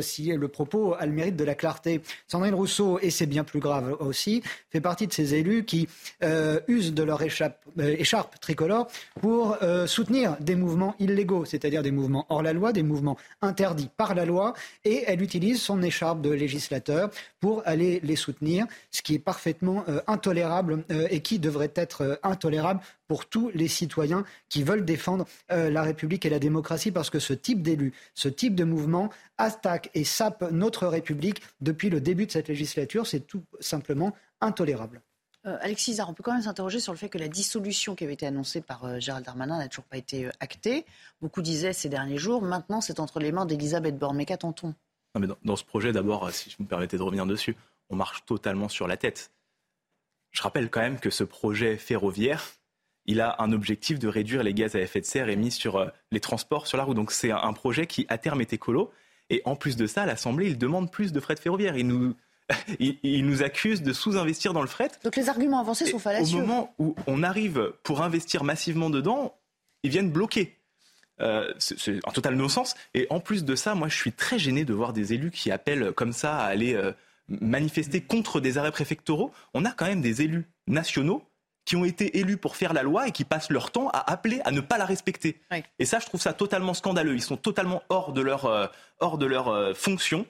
si le propos a le mérite de la clarté. Sandrine Rousseau, et c'est bien plus grave aussi, fait partie de ces élus qui euh, usent de leur écharpe, euh, écharpe tricolore pour euh, soutenir des mouvements illégaux, c'est-à-dire des mouvements hors la loi, des mouvements interdits par la loi, et elle utilise son écharpe de législateur pour aller les soutenir, ce qui est parfaitement intolérable et qui devrait être intolérable pour tous les citoyens qui veulent défendre la République et la démocratie, parce que ce type d'élus, ce type de mouvement attaque et sape notre République depuis le début de cette législature. C'est tout simplement intolérable. Euh, Alexis Zard, on peut quand même s'interroger sur le fait que la dissolution qui avait été annoncée par euh, Gérald Darmanin n'a toujours pas été euh, actée. Beaucoup disaient ces derniers jours, maintenant c'est entre les mains d'Elisabeth Borne. Mais qu'attend-on? Dans, ce projet, d'abord, si je me permettais de revenir dessus, on marche totalement sur la tête. Je rappelle quand même que ce projet ferroviaire, il a un objectif de réduire les gaz à effet de serre émis sur les transports sur la route. Donc c'est un projet qui, à terme, est écolo. Et en plus de ça, l'Assemblée, il demande plus de frais de ferroviaire. Il nous il, nous accuse de sous-investir dans le fret. Donc les arguments avancés sont fallacieux. Au moment où on arrive pour investir massivement dedans, ils viennent bloquer. Euh, c'est un total non-sens. Et en plus de ça, moi, je suis très gêné de voir des élus qui appellent comme ça à aller euh, manifester contre des arrêts préfectoraux. On a quand même des élus nationaux qui ont été élus pour faire la loi et qui passent leur temps à appeler à ne pas la respecter. Et ça, je trouve ça totalement scandaleux. Ils sont totalement hors de leur, euh, hors de leur fonction.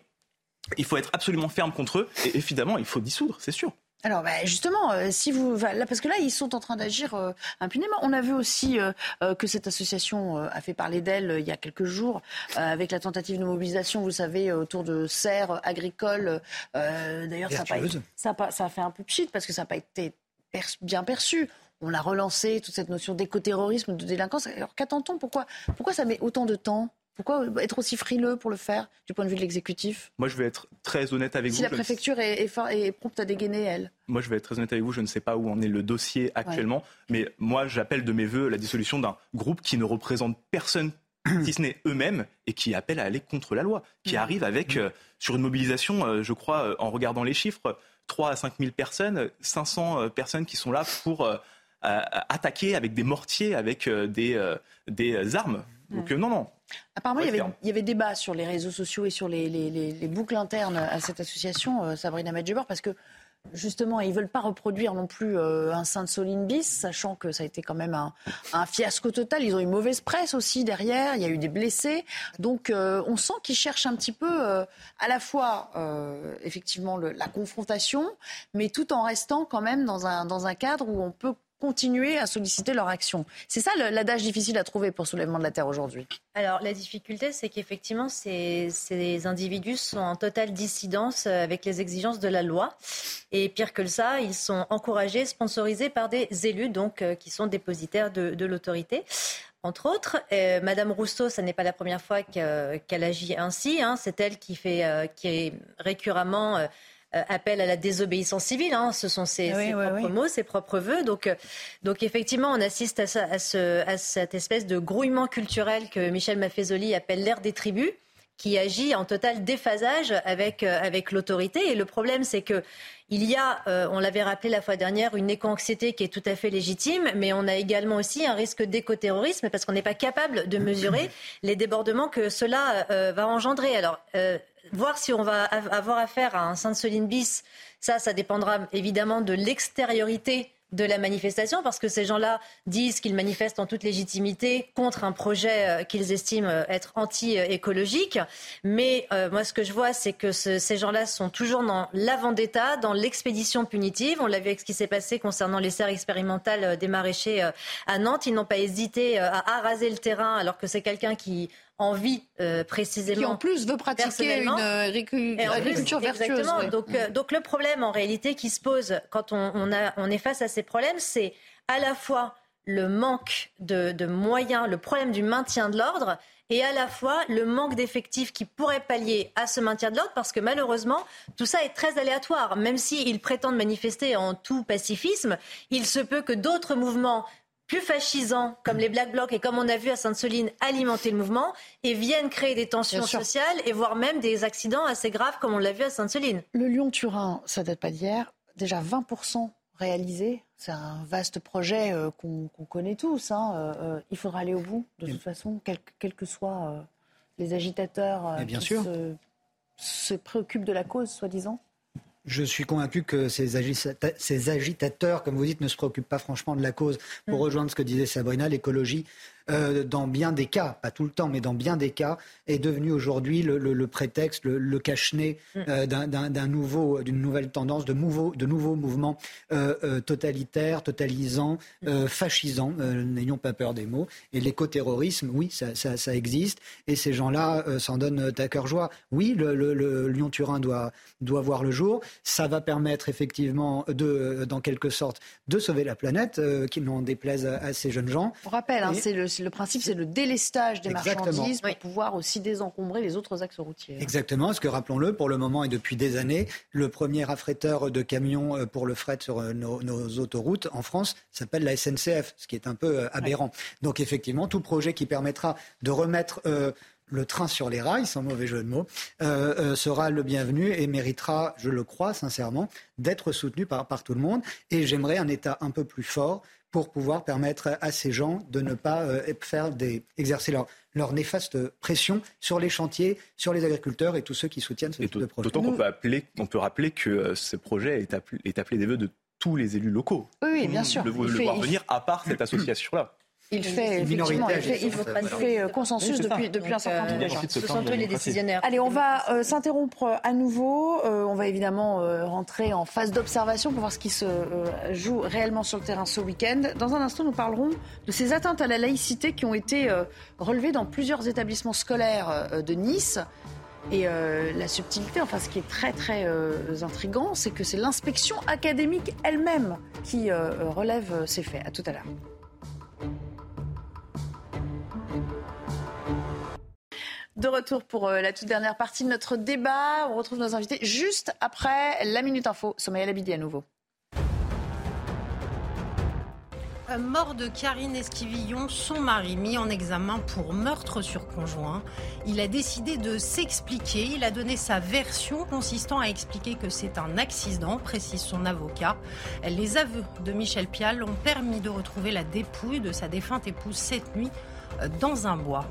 Il faut être absolument ferme contre eux et évidemment, il faut dissoudre, c'est sûr. alors bah, justement, euh, si vous, là, parce que là, ils sont en train d'agir euh, impunément. On a vu aussi euh, que cette association a fait parler d'elle il y a quelques jours avec la tentative de mobilisation, vous savez, autour de serres agricoles. D'ailleurs, ça, ça, ça, a fait un peu pchit parce que ça n'a pas été bien perçu. On a relancé toute cette notion d'écoterrorisme, de délinquance. Alors qu'attend-on? Pourquoi, pourquoi ça met autant de temps? Pourquoi être aussi frileux pour le faire du point de vue de l'exécutif? Moi, je vais être très honnête avec vous. Si la préfecture est, est, prompte à dégainer, elle Moi, je vais être très honnête avec vous. Je ne sais pas où en est le dossier actuellement. Mais moi, j'appelle de mes voeux la dissolution d'un groupe qui ne représente personne si ce n'est eux-mêmes, et qui appelle à aller contre la loi, qui arrive avec, euh, sur une mobilisation, euh, je crois, euh, en regardant les chiffres, 3 à 5 000 personnes, 500 personnes qui sont là pour attaquer avec des mortiers, avec des, des armes. Donc non, non, Apparemment, il y, avait, il y, avait, débat sur les réseaux sociaux et sur les, les, boucles internes à cette association, euh, Sabrina Medjeber, parce que justement, ils ne veulent pas reproduire non plus euh, un Saint Soline bis, sachant que ça a été quand même un, fiasco total. Ils ont une mauvaise presse aussi derrière, il y a eu des blessés. Donc euh, on sent qu'ils cherchent un petit peu à la fois effectivement la confrontation, mais tout en restant quand même dans un, dans un cadre où on peut continuer à solliciter leur action. C'est ça l'adage difficile à trouver pour soulèvement de la Terre aujourd'hui. Alors la difficulté, c'est qu'effectivement, ces, ces, individus sont en totale dissidence euh, avec les exigences de la loi. Et pire que ça, ils sont encouragés, sponsorisés par des élus, donc euh, qui sont dépositaires de, l'autorité entre autres. Euh, Madame Rousseau, ce n'est pas la première fois qu'elle agit ainsi. Hein. C'est elle qui fait, qui est récuremment euh, appel à la désobéissance civile. Hein. Ce sont ses, propres mots, ses propres voeux. Donc, euh, donc effectivement, on assiste à, à, ce, à cette espèce de grouillement culturel que Michel Maffezoli appelle l'ère des tribus qui agit en total déphasage avec, euh, avec l'autorité. Et le problème, c'est que il y a, on l'avait rappelé la fois dernière, une éco-anxiété qui est tout à fait légitime, mais on a également aussi un risque d'écoterrorisme parce qu'on n'est pas capable de mesurer les débordements que cela va engendrer. Alors, voir si on va avoir affaire à un Sainte-Soline bis, ça, ça dépendra évidemment de l'extériorité de la manifestation parce que ces gens-là disent qu'ils manifestent en toute légitimité contre un projet euh, qu'ils estiment euh, être anti-écologique. Mais euh, moi, ce que je vois, c'est que ces gens-là sont toujours dans l'avant-d'État, dans l'expédition punitive. On l'a vu avec ce qui s'est passé concernant les serres expérimentales des maraîchers à Nantes. Ils n'ont pas hésité à araser le terrain alors que c'est quelqu'un qui envie euh, précisément. Qui en plus veut pratiquer une agriculture vertueuse. Donc, euh, donc le problème en réalité qui se pose quand on, a, on est face à ces problèmes, c'est à la fois le manque de, de, moyens, le problème du maintien de l'ordre et à la fois le manque d'effectifs qui pourrait pallier à ce maintien de l'ordre parce que malheureusement tout ça est très aléatoire. Même s'ils prétendent manifester en tout pacifisme, il se peut que d'autres mouvements plus fascisants, comme les Black Blocs et comme on a vu à Sainte-Soline, alimenter le mouvement et viennent créer des tensions sociales et voire même des accidents assez graves comme on l'a vu à Sainte-Soline. Le Lyon-Turin, ça date pas d'hier. Déjà 20% réalisé. C'est un vaste projet euh, qu'on connaît tous. Hein. Euh, euh, il faudra aller au bout, de toute façon, quels que soient les agitateurs qui se préoccupent de la cause, soi-disant. Je suis convaincu que ces, agitateurs, comme vous dites, ne se préoccupent pas franchement de la cause. Pour mm. rejoindre ce que disait Sabrina, l'écologie, euh, dans bien des cas, pas tout le temps, mais dans bien des cas, est devenu aujourd'hui le, prétexte, le, cache-nez mm. euh, d'un nouveau, d'une nouvelle tendance, de, nouveaux, de nouveaux mouvements euh, totalitaires, totalisants, mm. fascisants. N'ayons pas peur des mots. Et l'écoterrorisme, oui, ça, ça, existe. Et ces gens-là s'en donnent à cœur joie. Oui, le, Lyon-Turin doit, doit voir le jour. Ça va permettre effectivement, de, dans quelque sorte, de sauver la planète, qui n'en déplaise à, ces jeunes gens. On rappelle, hein, c'est le le principe, c'est le délestage des marchandises pour pouvoir aussi désencombrer les autres axes routiers. Exactement, parce que rappelons-le, pour le moment et depuis des années, le premier affréteur de camions euh, pour le fret sur euh, nos, autoroutes en France s'appelle la SNCF, ce qui est un peu euh, aberrant. Donc effectivement, tout projet qui permettra de remettre le train sur les rails, sans mauvais jeu de mots, sera le bienvenu et méritera, je le crois sincèrement, d'être soutenu par, par tout le monde. Et j'aimerais un État un peu plus fort pour pouvoir permettre à ces gens de ne pas euh, faire des, exercer leur, leur néfaste pression sur les chantiers, sur les agriculteurs et tous ceux qui soutiennent ce type de projet. D'autant qu'on peut, appeler, on peut rappeler que euh, ce projet est appelé, est appelé des vœux de tous les élus locaux. Oui, bien sûr. Le, le voir venir, à part cette association-là. Il fait, effectivement, il fait, il fait euh, consensus depuis, depuis un certain temps déjà. Ce sont eux les décisionnaires. Allez, on va euh, s'interrompre à nouveau. Euh, on va évidemment rentrer en phase d'observation pour voir ce qui se joue réellement sur le terrain ce week-end. Dans un instant, nous parlerons de ces atteintes à la laïcité qui ont été relevées dans plusieurs établissements scolaires de Nice. Et la subtilité, enfin ce qui est très très intrigant, c'est que c'est l'inspection académique elle-même qui relève ces faits. À tout à l'heure. De retour pour euh, la toute dernière partie de notre débat. On retrouve nos invités juste après la Minute Info. Sommeil Labidi à nouveau. Euh, mort de Karine Esquivillon, son mari mis en examen pour meurtre sur conjoint. Il a décidé de s'expliquer. Il a donné sa version consistant à expliquer que c'est un accident, précise son avocat. Les aveux de Michel Pial ont permis de retrouver la dépouille de sa défunte épouse cette nuit euh, dans un bois.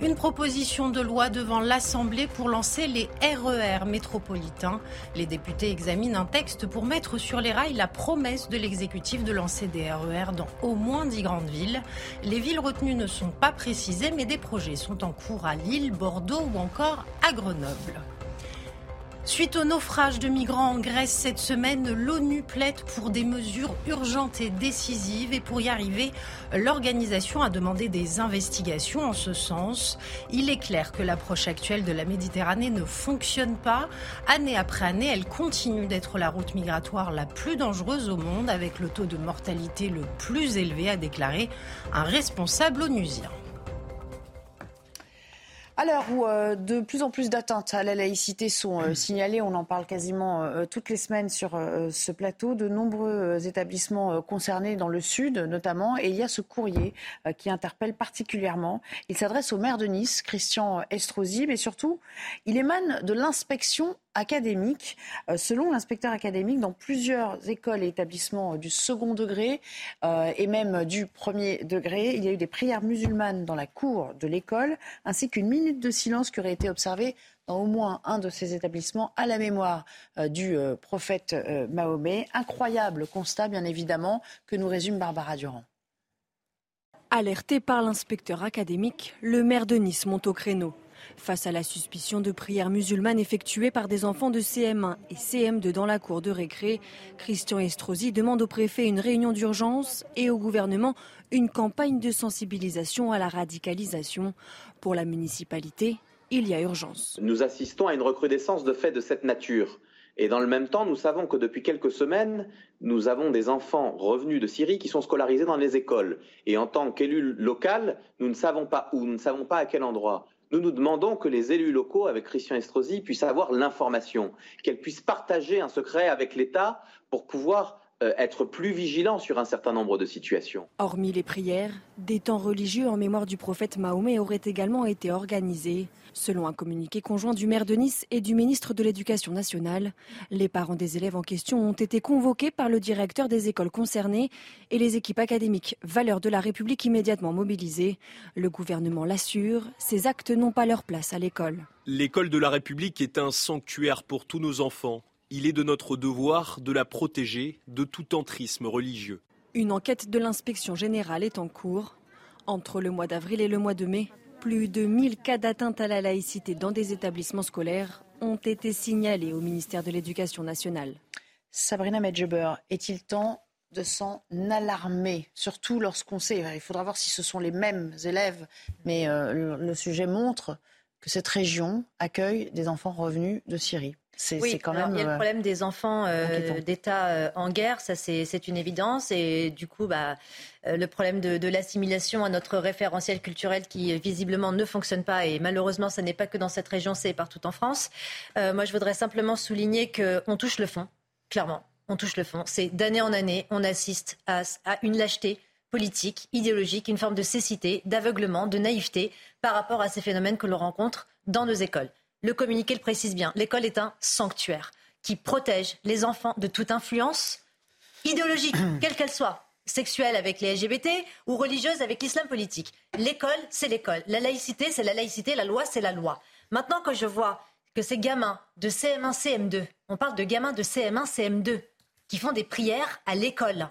Une proposition de loi devant l'Assemblée pour lancer les RER e métropolitains. Les députés examinent un texte pour mettre sur les rails la promesse de l'exécutif de lancer des RER e dans au moins 10 grandes villes. Les villes retenues ne sont pas précisées, mais des projets sont en cours à Lille, Bordeaux ou encore à Grenoble. Suite au naufrage de migrants en Grèce cette semaine, l'ONU plaide pour des mesures urgentes et décisives et pour y arriver, l'organisation a demandé des investigations en ce sens. Il est clair que l'approche actuelle de la Méditerranée ne fonctionne pas. Année après année, elle continue d'être la route migratoire la plus dangereuse au monde avec le taux de mortalité le plus élevé, a déclaré un responsable onusien. À l'heure où euh, de plus en plus d'atteintes à la laïcité sont euh, signalées, on en parle quasiment euh, toutes les semaines sur ce plateau, de nombreux établissements concernés dans le sud notamment, et il y a ce courrier qui interpelle particulièrement. Il s'adresse au maire de Nice, Christian Estrosi, mais surtout, il émane de l'inspection académique. Euh, selon l'inspecteur académique, dans plusieurs écoles et établissements du second degré euh, et même du premier degré, il y a eu des prières musulmanes dans la cour de l'école, ainsi qu'une minute de silence qui aurait été observée dans au moins un de ces établissements à la mémoire euh, du prophète Mahomet. Incroyable constat, bien évidemment, que nous résume Barbara Durand. Alerté par l'inspecteur académique, le maire de Nice monte au créneau. Face à la suspicion de prières musulmanes effectuées par des enfants de CM1 et CM2 dans la cour de récré, Christian Estrosi demande au préfet une réunion d'urgence et au gouvernement une campagne de sensibilisation à la radicalisation. Pour la municipalité, il y a urgence. Nous assistons à une recrudescence de faits de cette nature. Et dans le même temps, nous savons que depuis quelques semaines, nous avons des enfants revenus de Syrie qui sont scolarisés dans les écoles. Et en tant qu'élus local, nous ne savons pas où, nous ne savons pas à quel endroit. Nous nous demandons que les élus locaux, avec Christian Estrosi, puissent avoir l'information, qu'elles puissent partager un secret avec l'État pour pouvoir être plus vigilants sur un certain nombre de situations. Hormis les prières, des temps religieux en mémoire du prophète Mahomet auraient également été organisés. Selon un communiqué conjoint du maire de Nice et du ministre de l'Éducation nationale, les parents des élèves en question ont été convoqués par le directeur des écoles concernées et les équipes académiques Valeurs de la République immédiatement mobilisées. Le gouvernement l'assure, ces actes n'ont pas leur place à l'école. L'école de la République est un sanctuaire pour tous nos enfants. Il est de notre devoir de la protéger de tout entrisme religieux. Une enquête de l'inspection générale est en cours. Entre le mois d'avril et le mois de mai, plus de 1000 cas d'atteinte à la laïcité dans des établissements scolaires ont été signalés au ministère de l'Éducation nationale. Sabrina Medjeber, est-il temps de s'en alarmer, surtout lorsqu'on sait, il faudra voir si ce sont les mêmes élèves, mais euh, le sujet montre que cette région accueille des enfants revenus de Syrie. C'est quand même. Il y a le euh, problème des enfants euh, d'État euh, en guerre, ça c'est une évidence. Et du coup, bah, le problème de, de l'assimilation à notre référentiel culturel qui visiblement ne fonctionne pas. Et malheureusement, ce n'est pas que dans cette région, c'est partout en France. moi, je voudrais simplement souligner qu'on touche le fond, clairement. On touche le fond. C'est d'année en année, on assiste à, à une lâcheté politique, idéologique, une forme de cécité, d'aveuglement, de naïveté par rapport à ces phénomènes que l'on rencontre dans nos écoles. Le communiqué le précise bien. L'école est un sanctuaire qui protège les enfants de toute influence idéologique, quelle qu'elle soit, sexuelle avec les LGBT ou religieuse avec l'islam politique. L'école, c'est l'école. La laïcité, c'est la laïcité. La loi, c'est la loi. Maintenant que je vois que ces gamins de CM1, CM2, on parle de gamins de CM1, CM2, qui font des prières à l'école,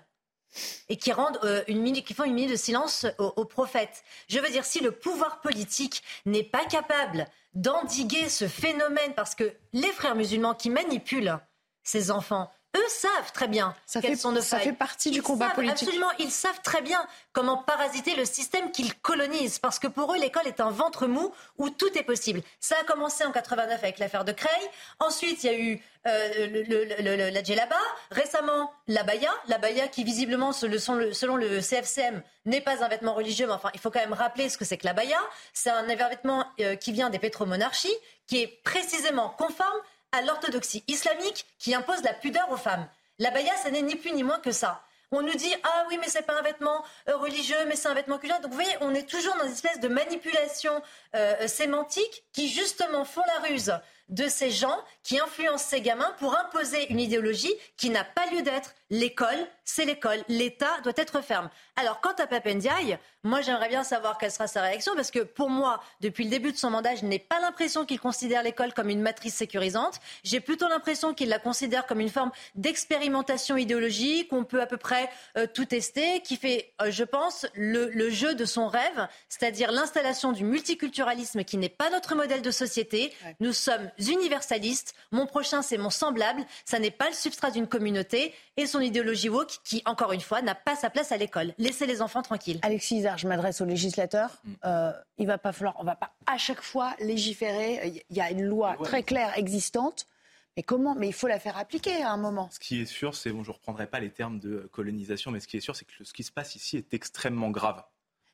et qui rendent une minute, font une minute de silence aux, prophètes. Je veux dire, si le pouvoir politique n'est pas capable d'endiguer ce phénomène, parce que les frères musulmans qui manipulent ces enfants, eux savent très bien ça quelles fait, sont nos Ça fait partie du combat politique. Absolument, ils savent très bien comment parasiter le système qu'ils colonisent, parce que pour eux, l'école est un ventre mou où tout est possible. Ça a commencé en 89 avec l'affaire de Creil. Ensuite, il y a eu euh, le, la djellaba. Récemment, l'abaya. L'abaya qui, visiblement, selon le CFCM, n'est pas un vêtement religieux, mais enfin, il faut quand même rappeler ce que c'est que l'abaya. C'est un vêtement euh, qui vient des pétromonarchies, qui est précisément conforme à l'orthodoxie islamique qui impose la pudeur aux femmes. La baya, ça n'est ni plus ni moins que ça. On nous dit ah oui mais c'est pas un vêtement euh, religieux mais c'est un vêtement culturel. Donc vous voyez on est toujours dans une espèce de manipulation euh, sémantique qui justement font la ruse de ces gens qui influencent ces gamins pour imposer une idéologie qui n'a pas lieu d'être. L'école, c'est l'école. L'État doit être ferme. Alors, quant à Papendiaï, moi, j'aimerais bien savoir quelle sera sa réaction, parce que pour moi, depuis le début de son mandat, je n'ai pas l'impression qu'il considère l'école comme une matrice sécurisante. J'ai plutôt l'impression qu'il la considère comme une forme d'expérimentation idéologique, on peut à peu près euh, tout tester, qui fait, euh, je pense, le, jeu de son rêve, c'est-à-dire l'installation du multiculturalisme qui n'est pas notre modèle de société. Nous sommes universalistes. Mon prochain, c'est mon semblable. Ça n'est pas le substrat d'une communauté. Et son idéologie woke, qui, encore une fois, n'a pas sa place à l'école. Laissez les enfants tranquilles. Alexis Isard, je m'adresse au législateur. Mm. Euh, il va pas falloir, on va pas à chaque fois légiférer. Il y a une loi très claire existante. Mais comment Mais il faut la faire appliquer à un moment. Ce qui est sûr, c'est bon, je reprendrai pas les termes de colonisation, mais ce qui est sûr, c'est que ce qui se passe ici est extrêmement grave.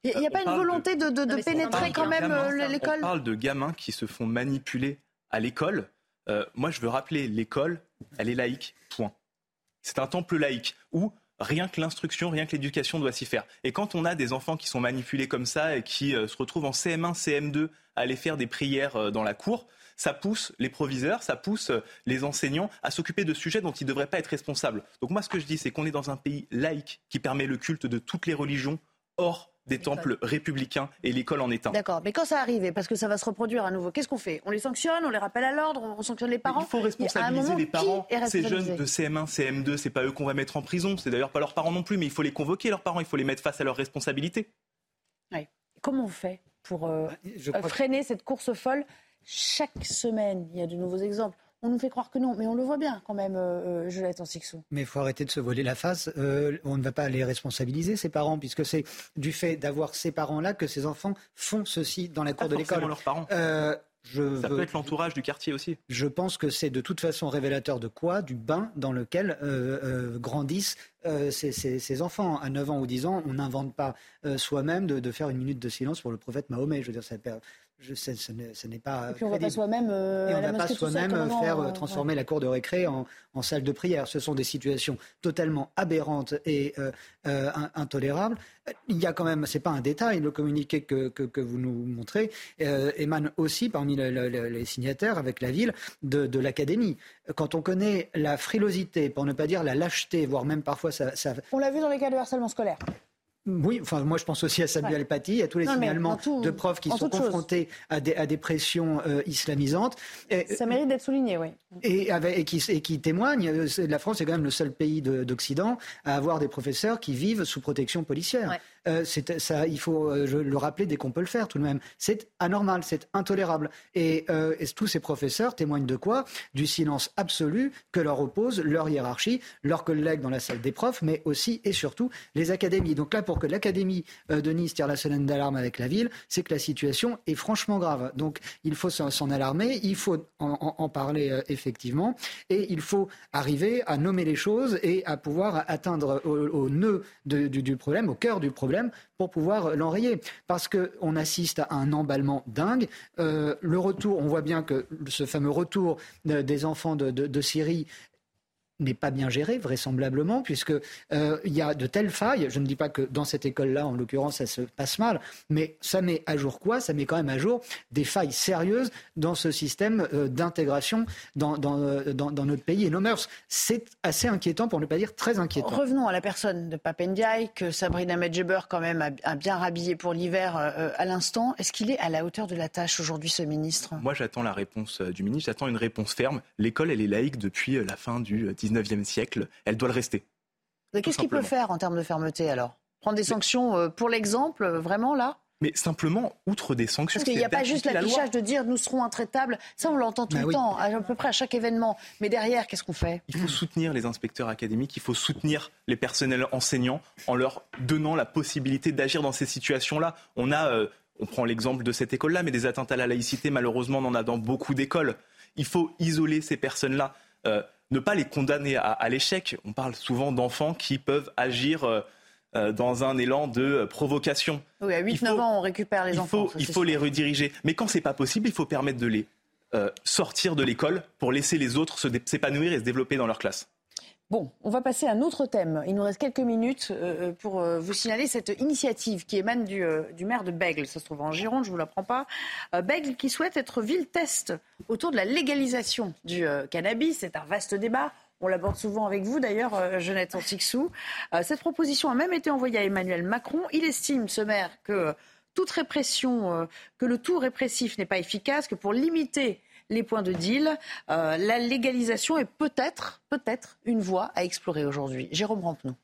Il n'y a, pas une volonté de, pénétrer quand même euh, l'école On parle de gamins qui se font manipuler à l'école. Euh, moi, je veux rappeler, l'école, elle est laïque, point. C'est un temple laïque où rien que l'instruction, rien que l'éducation doit s'y faire. Et quand on a des enfants qui sont manipulés comme ça et qui euh, se retrouvent en CM1, CM2 à aller faire des prières euh, dans la cour, ça pousse les proviseurs, ça pousse les enseignants à s'occuper de sujets dont ils ne devraient pas être responsables. Donc moi, ce que je dis, c'est qu'on est dans un pays laïque qui permet le culte de toutes les religions hors des temples républicains et l'école en est un. D'accord, mais quand ça arrive, parce que ça va se reproduire à nouveau, qu'est-ce qu'on fait? On les sanctionne, on les rappelle à l'ordre, on sanctionne les parents Il faut responsabiliser les parents. Ces jeunes de CM1, CM2, c'est pas eux qu'on va mettre en prison, c'est d'ailleurs pas leurs parents non plus, mais il faut les convoquer, leurs parents, il faut les mettre face à leurs responsabilités. Comment on fait pour euh, bah, freiner cette course folle? Chaque semaine, il y a de nouveaux exemples. On nous fait croire que non, mais on le voit bien quand même, euh, euh en Sixou. Mais il faut arrêter de se voler la face. Euh, on ne va pas les responsabiliser, ces parents, puisque c'est du fait d'avoir ces parents-là que ces enfants font ceci dans la cour de l'école. leurs parents. Euh, je ça peut être l'entourage du quartier aussi. Je pense que c'est de toute façon révélateur de quoi? Du bain dans lequel grandissent ces, enfants. À 9 ans ou 10 ans, on n'invente pas soi-même de, faire une minute de silence pour le prophète Mahomet. Je veux dire, ça, je sais, ce n'est pas. Et puis on ne va pas soi-même. Euh, on va pas soi-même faire euh, transformer la cour de récré en, salle de prière. Ce sont des situations totalement aberrantes et euh, intolérables. Il y a quand même, c'est pas un détail, le communiqué que, que, vous nous montrez émane aussi parmi les signataires avec la ville de, de l'académie. Quand on connaît la frilosité, pour ne pas dire la lâcheté, voire même parfois ça... ça... On l'a vu dans les cas de harcèlement scolaire. Oui, enfin, moi je pense aussi à Samuel Paty, à tous les signalements de profs qui sont confrontés à des, à des, pressions euh, islamisantes. Ça mérite d'être souligné, oui. Et, avec, et, qui, et qui témoignent, euh, la France est quand même le seul pays d'Occident à avoir des professeurs qui vivent sous protection policière. Euh, il faut euh, le rappeler dès qu'on peut le faire tout de même. C'est anormal, c'est intolérable. Et, euh, tous ces professeurs témoignent de quoi? Du silence absolu que leur oppose leur hiérarchie, leurs collègues dans la salle des profs, mais aussi et surtout les académies. Donc là, pour que l'académie de Nice tire la sonnette d'alarme avec la ville, c'est que la situation est franchement grave. Donc il faut s'en alarmer, il faut en, parler effectivement, et il faut arriver à nommer les choses et à pouvoir atteindre au, nœud du problème, au cœur du problème pour pouvoir l'enrayer. Parce qu'on assiste à un emballement dingue. Euh, le retour, on voit bien que ce fameux retour des enfants de Syrie n'est pas bien géré, vraisemblablement, puisqu'il euh, y a de telles failles. Je ne dis pas que dans cette école-là, en l'occurrence, ça se passe mal, mais ça met à jour quoi? Ça met quand même à jour des failles sérieuses dans ce système euh, d'intégration dans, euh, dans, dans, notre pays et nos mœurs. C'est assez inquiétant, pour ne pas dire très inquiétant. Revenons à la personne de Papendiaï, que Sabrina Medjeber, quand même, a, bien rhabillé pour l'hiver à l'instant. Est-ce qu'il est à la hauteur de la tâche aujourd'hui, ce ministre? Moi, j'attends la réponse du ministre. J'attends une réponse ferme. L'école, elle est laïque depuis la fin du 19e siècle, elle doit le rester. Qu'est-ce qu'il peut faire en termes de fermeté alors? Prendre des sanctions euh, pour l'exemple, euh, vraiment là? Mais simplement, outre des sanctions. Parce qu'il n'y a pas juste l'affichage de dire nous serons intraitables. Ça, on l'entend tout bah le temps, à, peu près à chaque événement. Mais derrière, qu'est-ce qu'on fait? Il faut soutenir les inspecteurs académiques, il faut soutenir les personnels enseignants en leur donnant la possibilité d'agir dans ces situations-là. On a, euh, on prend l'exemple de cette école-là, mais des atteintes à la laïcité, malheureusement, on en a dans beaucoup d'écoles. Il faut isoler ces personnes-là, euh, ne pas les condamner à, l'échec. On parle souvent d'enfants qui peuvent agir. Euh, euh, dans un élan de provocation. Oui, à 8-9 ans, on récupère les il enfants. Faut, il faut les rediriger. Mais quand c'est pas possible, il faut permettre de les euh, sortir de l'école pour laisser les autres s'épanouir et se développer dans leur classe. Bon, on va passer à un autre thème. Il nous reste quelques minutes euh, pour vous signaler cette initiative qui émane du, maire de Bègle. Ça se trouve en Gironde, je ne vous l'apprends pas. Bègle qui souhaite être ville-test autour de la légalisation du cannabis. C'est un vaste débat. On l'aborde souvent avec vous d'ailleurs, euh, Jeannette Antixou. Euh, cette proposition a même été envoyée à Emmanuel Macron. Il estime, ce maire, que toute répression, euh, que le tout répressif n'est pas efficace, que pour limiter les points de deal, la légalisation est peut-être, peut-être une voie à explorer aujourd'hui. Jérôme Rampenou.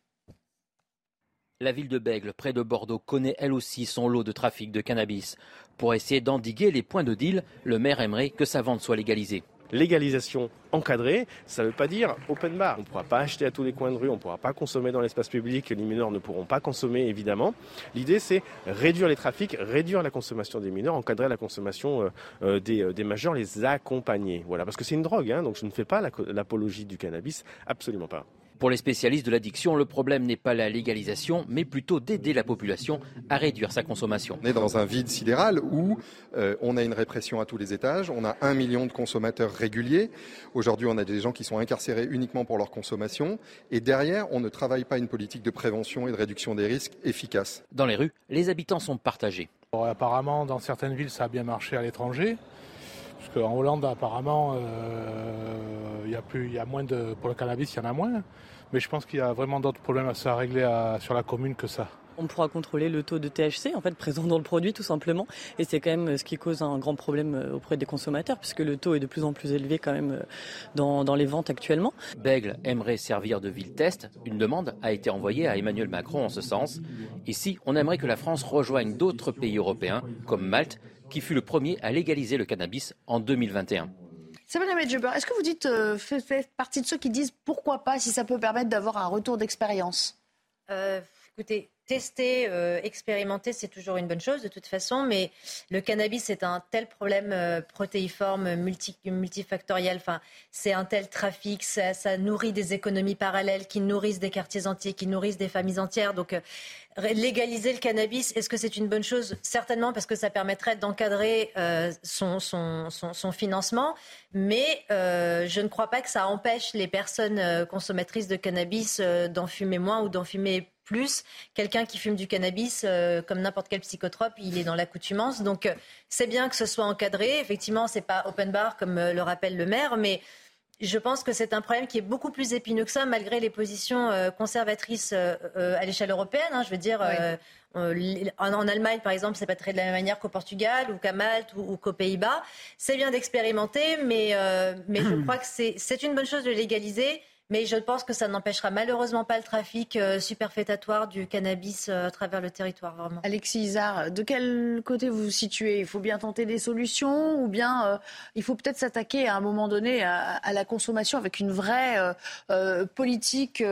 La ville de Bègle, près de Bordeaux, connaît elle aussi son lot de trafic de cannabis. Pour essayer d'endiguer les points de deal, le maire aimerait que sa vente soit légalisée légalisation encadrée, ça ne veut pas dire open bar. On ne pourra pas acheter à tous les coins de rue, on ne pourra pas consommer dans l'espace public, les mineurs ne pourront pas consommer évidemment. L'idée c'est réduire les trafics, réduire la consommation des mineurs, encadrer la consommation euh, euh, euh, des, majeurs, les accompagner. Voilà, parce que c'est une drogue, hein, donc je ne fais pas l'apologie du cannabis, absolument pas. Pour les spécialistes de l'addiction, le problème n'est pas la légalisation, mais plutôt d'aider la population à réduire sa consommation. On est dans un vide sidéral où euh, on a une répression à tous les étages, on a un million de consommateurs réguliers. Aujourd'hui, on a des gens qui sont incarcérés uniquement pour leur consommation. Et derrière, on ne travaille pas une politique de prévention et de réduction des risques efficace. Dans les rues, les habitants sont partagés. apparemment, dans certaines villes, ça a bien marché à l'étranger. Parce qu'en Hollande, apparemment, euh, il y, a plus, y a moins de. Pour le cannabis, il y en a moins. Mais je pense qu'il y a vraiment d'autres problèmes à se régler sur la commune que ça. On pourra contrôler le taux de THC en fait présent dans le produit tout simplement et c'est quand même ce qui cause un grand problème euh, auprès des consommateurs puisque le taux est de plus en plus élevé quand même euh, dans, dans les ventes actuellement. Bègle aimerait servir de ville test. Une demande a été envoyée à Emmanuel Macron en ce sens. Ici, on aimerait que la France rejoigne d'autres pays européens comme Malte qui fut le premier à légaliser le cannabis en 2021. Sabrina Medjeber, est-ce que vous dites, euh, faites partie de ceux qui disent pourquoi pas si ça peut permettre d'avoir un retour d'expérience? Euh, Écoutez, tester, euh, expérimenter, c'est toujours une bonne chose de toute façon, mais le cannabis est un tel problème euh, protéiforme, multifactoriel, c'est un tel trafic, ça, nourrit des économies parallèles qui nourrissent des quartiers entiers, qui nourrissent des familles entières. Donc, euh, légaliser le cannabis, est-ce que c'est une bonne chose? Certainement, parce que ça permettrait d'encadrer son, son, financement, mais je ne crois pas que ça empêche les personnes consommatrices de cannabis d'en fumer moins ou d'en fumer plus. Quelqu'un qui fume du cannabis, euh, comme n'importe quel psychotrope, il est dans l'accoutumance. Donc euh, c'est bien que ce soit encadré. Effectivement, c'est pas open bar comme euh, le rappelle le maire, mais je pense que c'est un problème qui est beaucoup plus épineux que ça, malgré les positions conservatrices à l'échelle européenne. Hein. je veux dire, en, Allemagne, par exemple, c'est pas très de la même manière qu'au Portugal ou qu'à Malte ou, qu'aux Pays-Bas. C'est bien d'expérimenter, mais, mais je crois que c'est une bonne chose de légaliser. Mais je pense que ça n'empêchera malheureusement pas le trafic euh, superfétatoire du cannabis euh, à travers le territoire, vraiment. Alexis Isard, de quel côté vous vous situez? Il faut bien tenter des solutions ou bien euh, il faut peut-être s'attaquer à un moment donné à, la consommation avec une vraie politique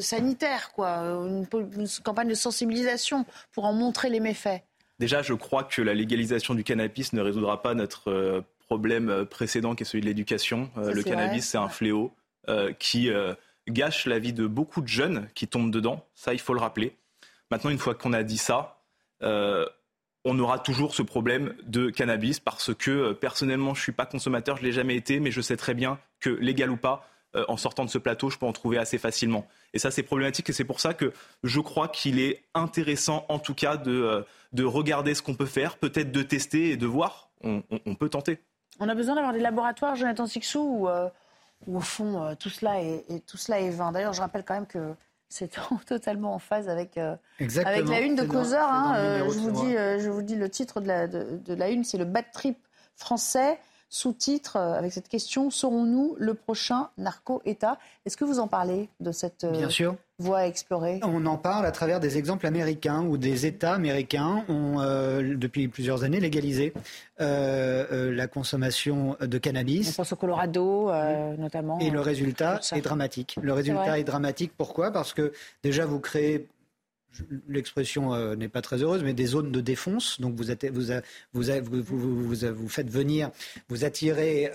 sanitaire, quoi, une, une campagne de sensibilisation pour en montrer les méfaits? Déjà, je crois que la légalisation du cannabis ne résoudra pas notre problème précédent qui est celui de l'éducation. le cannabis, c'est un fléau. Euh, qui euh, gâche la vie de beaucoup de jeunes qui tombent dedans. Ça, il faut le rappeler. Maintenant, une fois qu'on a dit ça, euh, on aura toujours ce problème de cannabis parce que personnellement, je ne suis pas consommateur, je ne l'ai jamais été, mais je sais très bien que légal ou pas, en sortant de ce plateau, je peux en trouver assez facilement. Et ça, c'est problématique et c'est pour ça que je crois qu'il est intéressant, en tout cas, de, de regarder ce qu'on peut faire, peut-être de tester et de voir. On, peut tenter. On a besoin d'avoir des laboratoires, Jonathan Sixou, ou où au fond euh, tout, cela est, tout cela est vain. D'ailleurs, je rappelle quand même que c'est totalement en phase avec, euh, avec la une de Causeur. Hein, euh, je, vous dis, je vous dis le titre de la, de, la une, c'est le bad trip français. Sous-titre avec cette question Serons-nous le prochain narco-État? Est-ce que vous en parlez de cette, Bien sûr. Voie à explorer On en parle à travers des exemples américains où des États américains ont, euh, depuis plusieurs années, légalisé euh, euh, la consommation de cannabis. On pense au Colorado, notamment. Et le résultat est dramatique. Le résultat est, dramatique. Pourquoi? Parce que déjà, vous créez l'expression n'est pas très heureuse, mais des zones de défonce. Donc vous, vous, vous, vous faites venir, vous attirez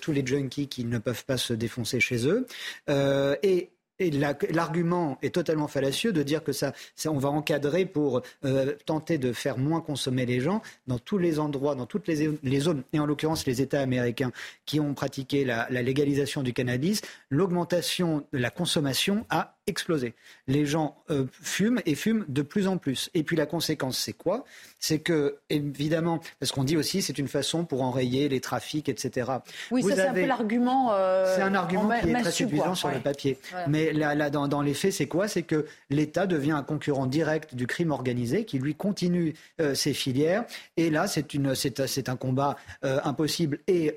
tous les junkies qui ne peuvent pas se défoncer chez eux. et et l'argument est totalement fallacieux de dire que ça, on va encadrer pour euh, tenter de faire moins consommer les gens dans tous les endroits, dans toutes les, zones, et en l'occurrence les États américains qui ont pratiqué la, la légalisation du cannabis, l'augmentation de la consommation a explosé. Les gens euh, fument et fument de plus en plus. Et puis la conséquence, c'est quoi? C'est que, évidemment, parce qu'on dit aussi c'est une façon pour enrayer les trafics, etc. Oui, ça c'est un peu l'argument. Euh, c'est un argument qui est très suffisant sur le papier. Mais là, là dans, dans, les faits, c'est quoi? C'est que l'État devient un concurrent direct du crime organisé qui lui continue euh, ses filières. Et là, c'est, une, c'est, c'est un combat impossible et,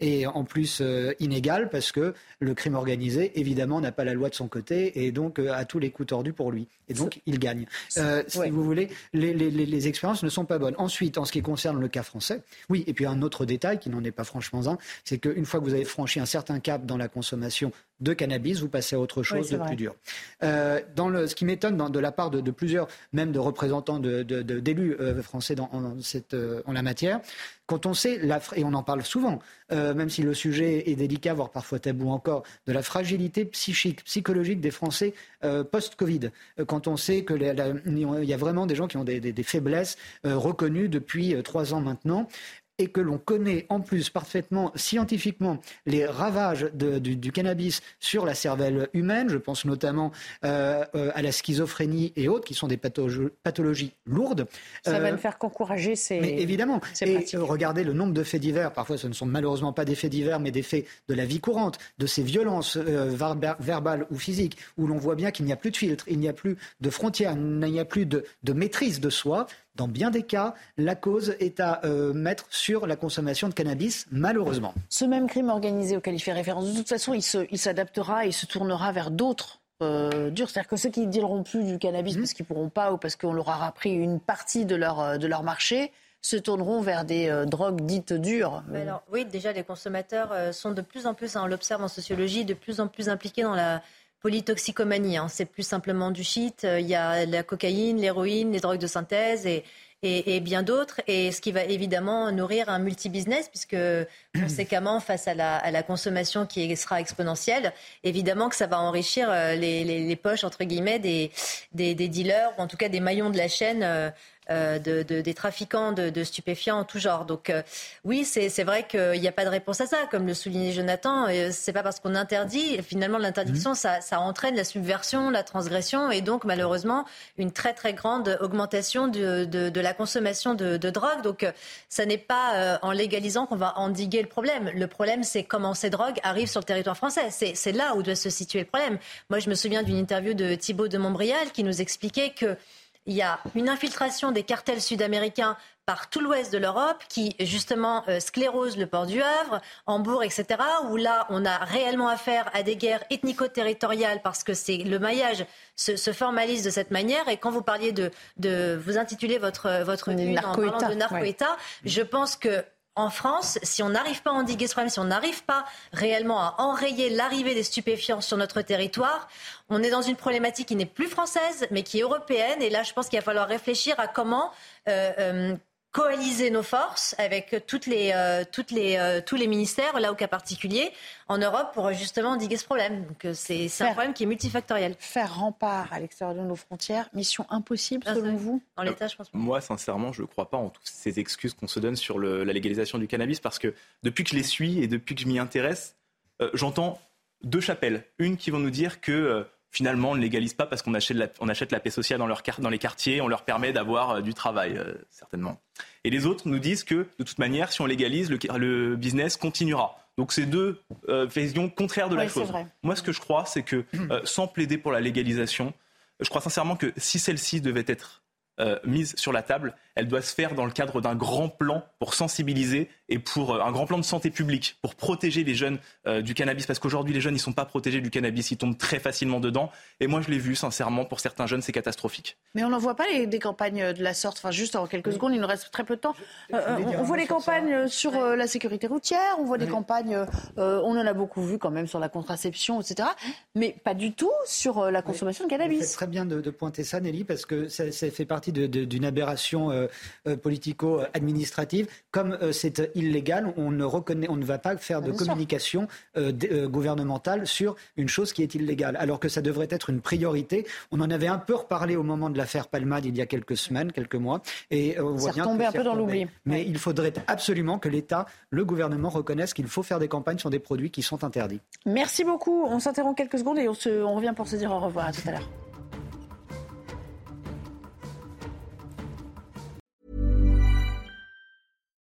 et en plus inégal parce que le crime organisé, évidemment, n'a pas la loi de son côté et donc euh, à tous les coups tordus pour lui. Et donc il gagne. Euh, si vous voulez, les, les, les, expériences ne sont pas bonnes. Ensuite, en ce qui concerne le cas français, oui, et puis un autre détail qui n'en est pas franchement un, c'est qu'une fois que vous avez franchi un certain cap dans la consommation de cannabis, vous passez à autre chose de plus dur. Euh, dans le, ce qui m'étonne de la part de, de, plusieurs, même de représentants d'élus euh, français dans, en, cette, euh, en la matière, quand on sait, la, et on en parle souvent, euh, même si le sujet est délicat, voire parfois tabou encore, de la fragilité psychique, psychologique des Français euh, post-Covid. Quand on sait qu'il y a vraiment des gens qui ont des, des, des faiblesses reconnues depuis trois ans maintenant, et que l'on connaît en plus parfaitement scientifiquement les ravages du, cannabis sur la cervelle humaine, je pense notamment euh, euh, à la schizophrénie et autres, qui sont des pathologies lourdes. Ça va ne euh, faire qu'encourager ces. Mais évidemment. et regardez le nombre de faits divers. Parfois, ce ne sont malheureusement pas des faits divers, mais des faits de la vie courante, de ces violences verbales ou physiques, où l'on voit bien qu'il n'y a plus de filtre, il n'y a plus de frontières, il n'y a plus de maîtrise de soi. Dans bien des cas, la cause est à euh, mettre sur la consommation de cannabis, malheureusement. Ce même crime organisé auquel il fait référence, de toute façon, il s'adaptera et il se tournera vers d'autres euh, durs. C'est-à-dire que ceux qui ne dealeront plus du cannabis mmh. parce qu'ils ne pourront pas ou parce qu'on leur aura pris une partie de leur, euh, de leur marché, se tourneront vers des drogues dites dures. Alors, oui, déjà, les consommateurs sont de plus en plus, hein, on l'observe en sociologie, de plus en plus impliqués dans la polytoxicomanie. Hein. C'est plus simplement du shit. Euh, il y a la cocaïne, l'héroïne, les drogues de synthèse et, et, bien d'autres. Et ce qui va évidemment nourrir un multi-business, puisque conséquemment, face à la, à la, consommation qui sera exponentielle, évidemment que ça va enrichir euh, les, les, les poches, entre guillemets, des, des, des, dealers, ou en tout cas des maillons de la chaîne. Euh, euh, de, des trafiquants de, stupéfiants en tout genre. Donc euh, oui, c'est vrai qu'il n'y a pas de réponse à ça, comme le soulignait Jonathan. Euh, c'est pas parce qu'on interdit, finalement l'interdiction, mhm. ça, ça, entraîne la subversion, la transgression et donc malheureusement une très très grande augmentation de, de la consommation de, drogue. Donc ça n'est pas en légalisant qu'on va endiguer le problème. Le problème, c'est comment ces drogues arrivent sur le territoire français. C'est là où doit se situer le problème. Moi, je me souviens d'une interview de Thibault de Montbrial qui nous expliquait que il y a une infiltration des cartels sud-américains par tout l'ouest de l'Europe qui justement euh, sclérose le port du Havre, Hambourg, etc., où là on a réellement affaire à des guerres ethnico-territoriales parce que c'est le maillage se, formalise de cette manière. Et quand vous parliez de, de vous intituler votre votre narco-état, de narco-état, je pense que en France, si on n'arrive pas à endiguer ce problème, si on n'arrive pas réellement à enrayer l'arrivée des stupéfiants sur notre territoire, on est dans une problématique qui n'est plus française, mais qui est européenne. Et là, je pense qu'il va falloir réfléchir à comment euh, euh, coaliser nos forces avec toutes les, euh, toutes les, euh, tous les ministères, là au cas particulier, en Europe pour justement endiguer ce problème. Donc euh, c'est un problème qui est multifactoriel. Faire rempart à l'extérieur de nos frontières, mission impossible selon vous? Dans l'État, je pense. Moi, sincèrement, je ne crois pas en toutes ces excuses qu'on se donne sur la légalisation du cannabis parce que depuis que je les suis et depuis que je m'y intéresse, j'entends deux chapelles. Une qui vont nous dire que finalement, on ne légalise pas parce qu'on achète, la, on achète la paix sociale dans, leur, dans les quartiers, on leur permet d'avoir euh, du travail, euh, certainement. Et les autres nous disent que, de toute manière, si on légalise, le, business continuera. Donc c'est deux euh, visions contraires de la chose. Moi, ce que je crois, c'est que, sans plaider pour la légalisation, je crois sincèrement que si celle-ci devait être mise sur la table, elle doit se faire dans le cadre d'un grand plan pour sensibiliser et pour euh, un grand plan de santé publique pour protéger les jeunes euh, du cannabis parce qu'aujourd'hui les jeunes ils sont pas protégés du cannabis, ils tombent très facilement dedans et moi je l'ai vu sincèrement pour certains jeunes c'est catastrophique. Mais on n'en voit pas des campagnes de la sorte, enfin juste en quelques secondes, il nous reste très peu de temps. Euh, on, voit des campagnes sur, la sécurité routière, on voit des campagnes, on en a beaucoup vu quand même sur la contraception, etc. Mais pas du tout sur la consommation de cannabis. C'est très bien de, pointer ça Nelly parce que ça, fait partie d'une aberration politico-administrative. Comme c'est illégal, on ne, reconnaît, on ne va pas faire de communication euh, euh, gouvernementale sur une chose qui est illégale, alors que ça devrait être une priorité. On en avait un peu reparlé au moment de l'affaire Palmade il y a quelques semaines, quelques mois, et euh, on voit bien un peu dans l'oubli. Mais il faudrait absolument que l'État, le gouvernement reconnaisse qu'il faut faire des campagnes sur des produits qui sont interdits. Merci beaucoup. On s'interrompt quelques secondes et on, se, on revient pour se dire au revoir. À tout à l'heure.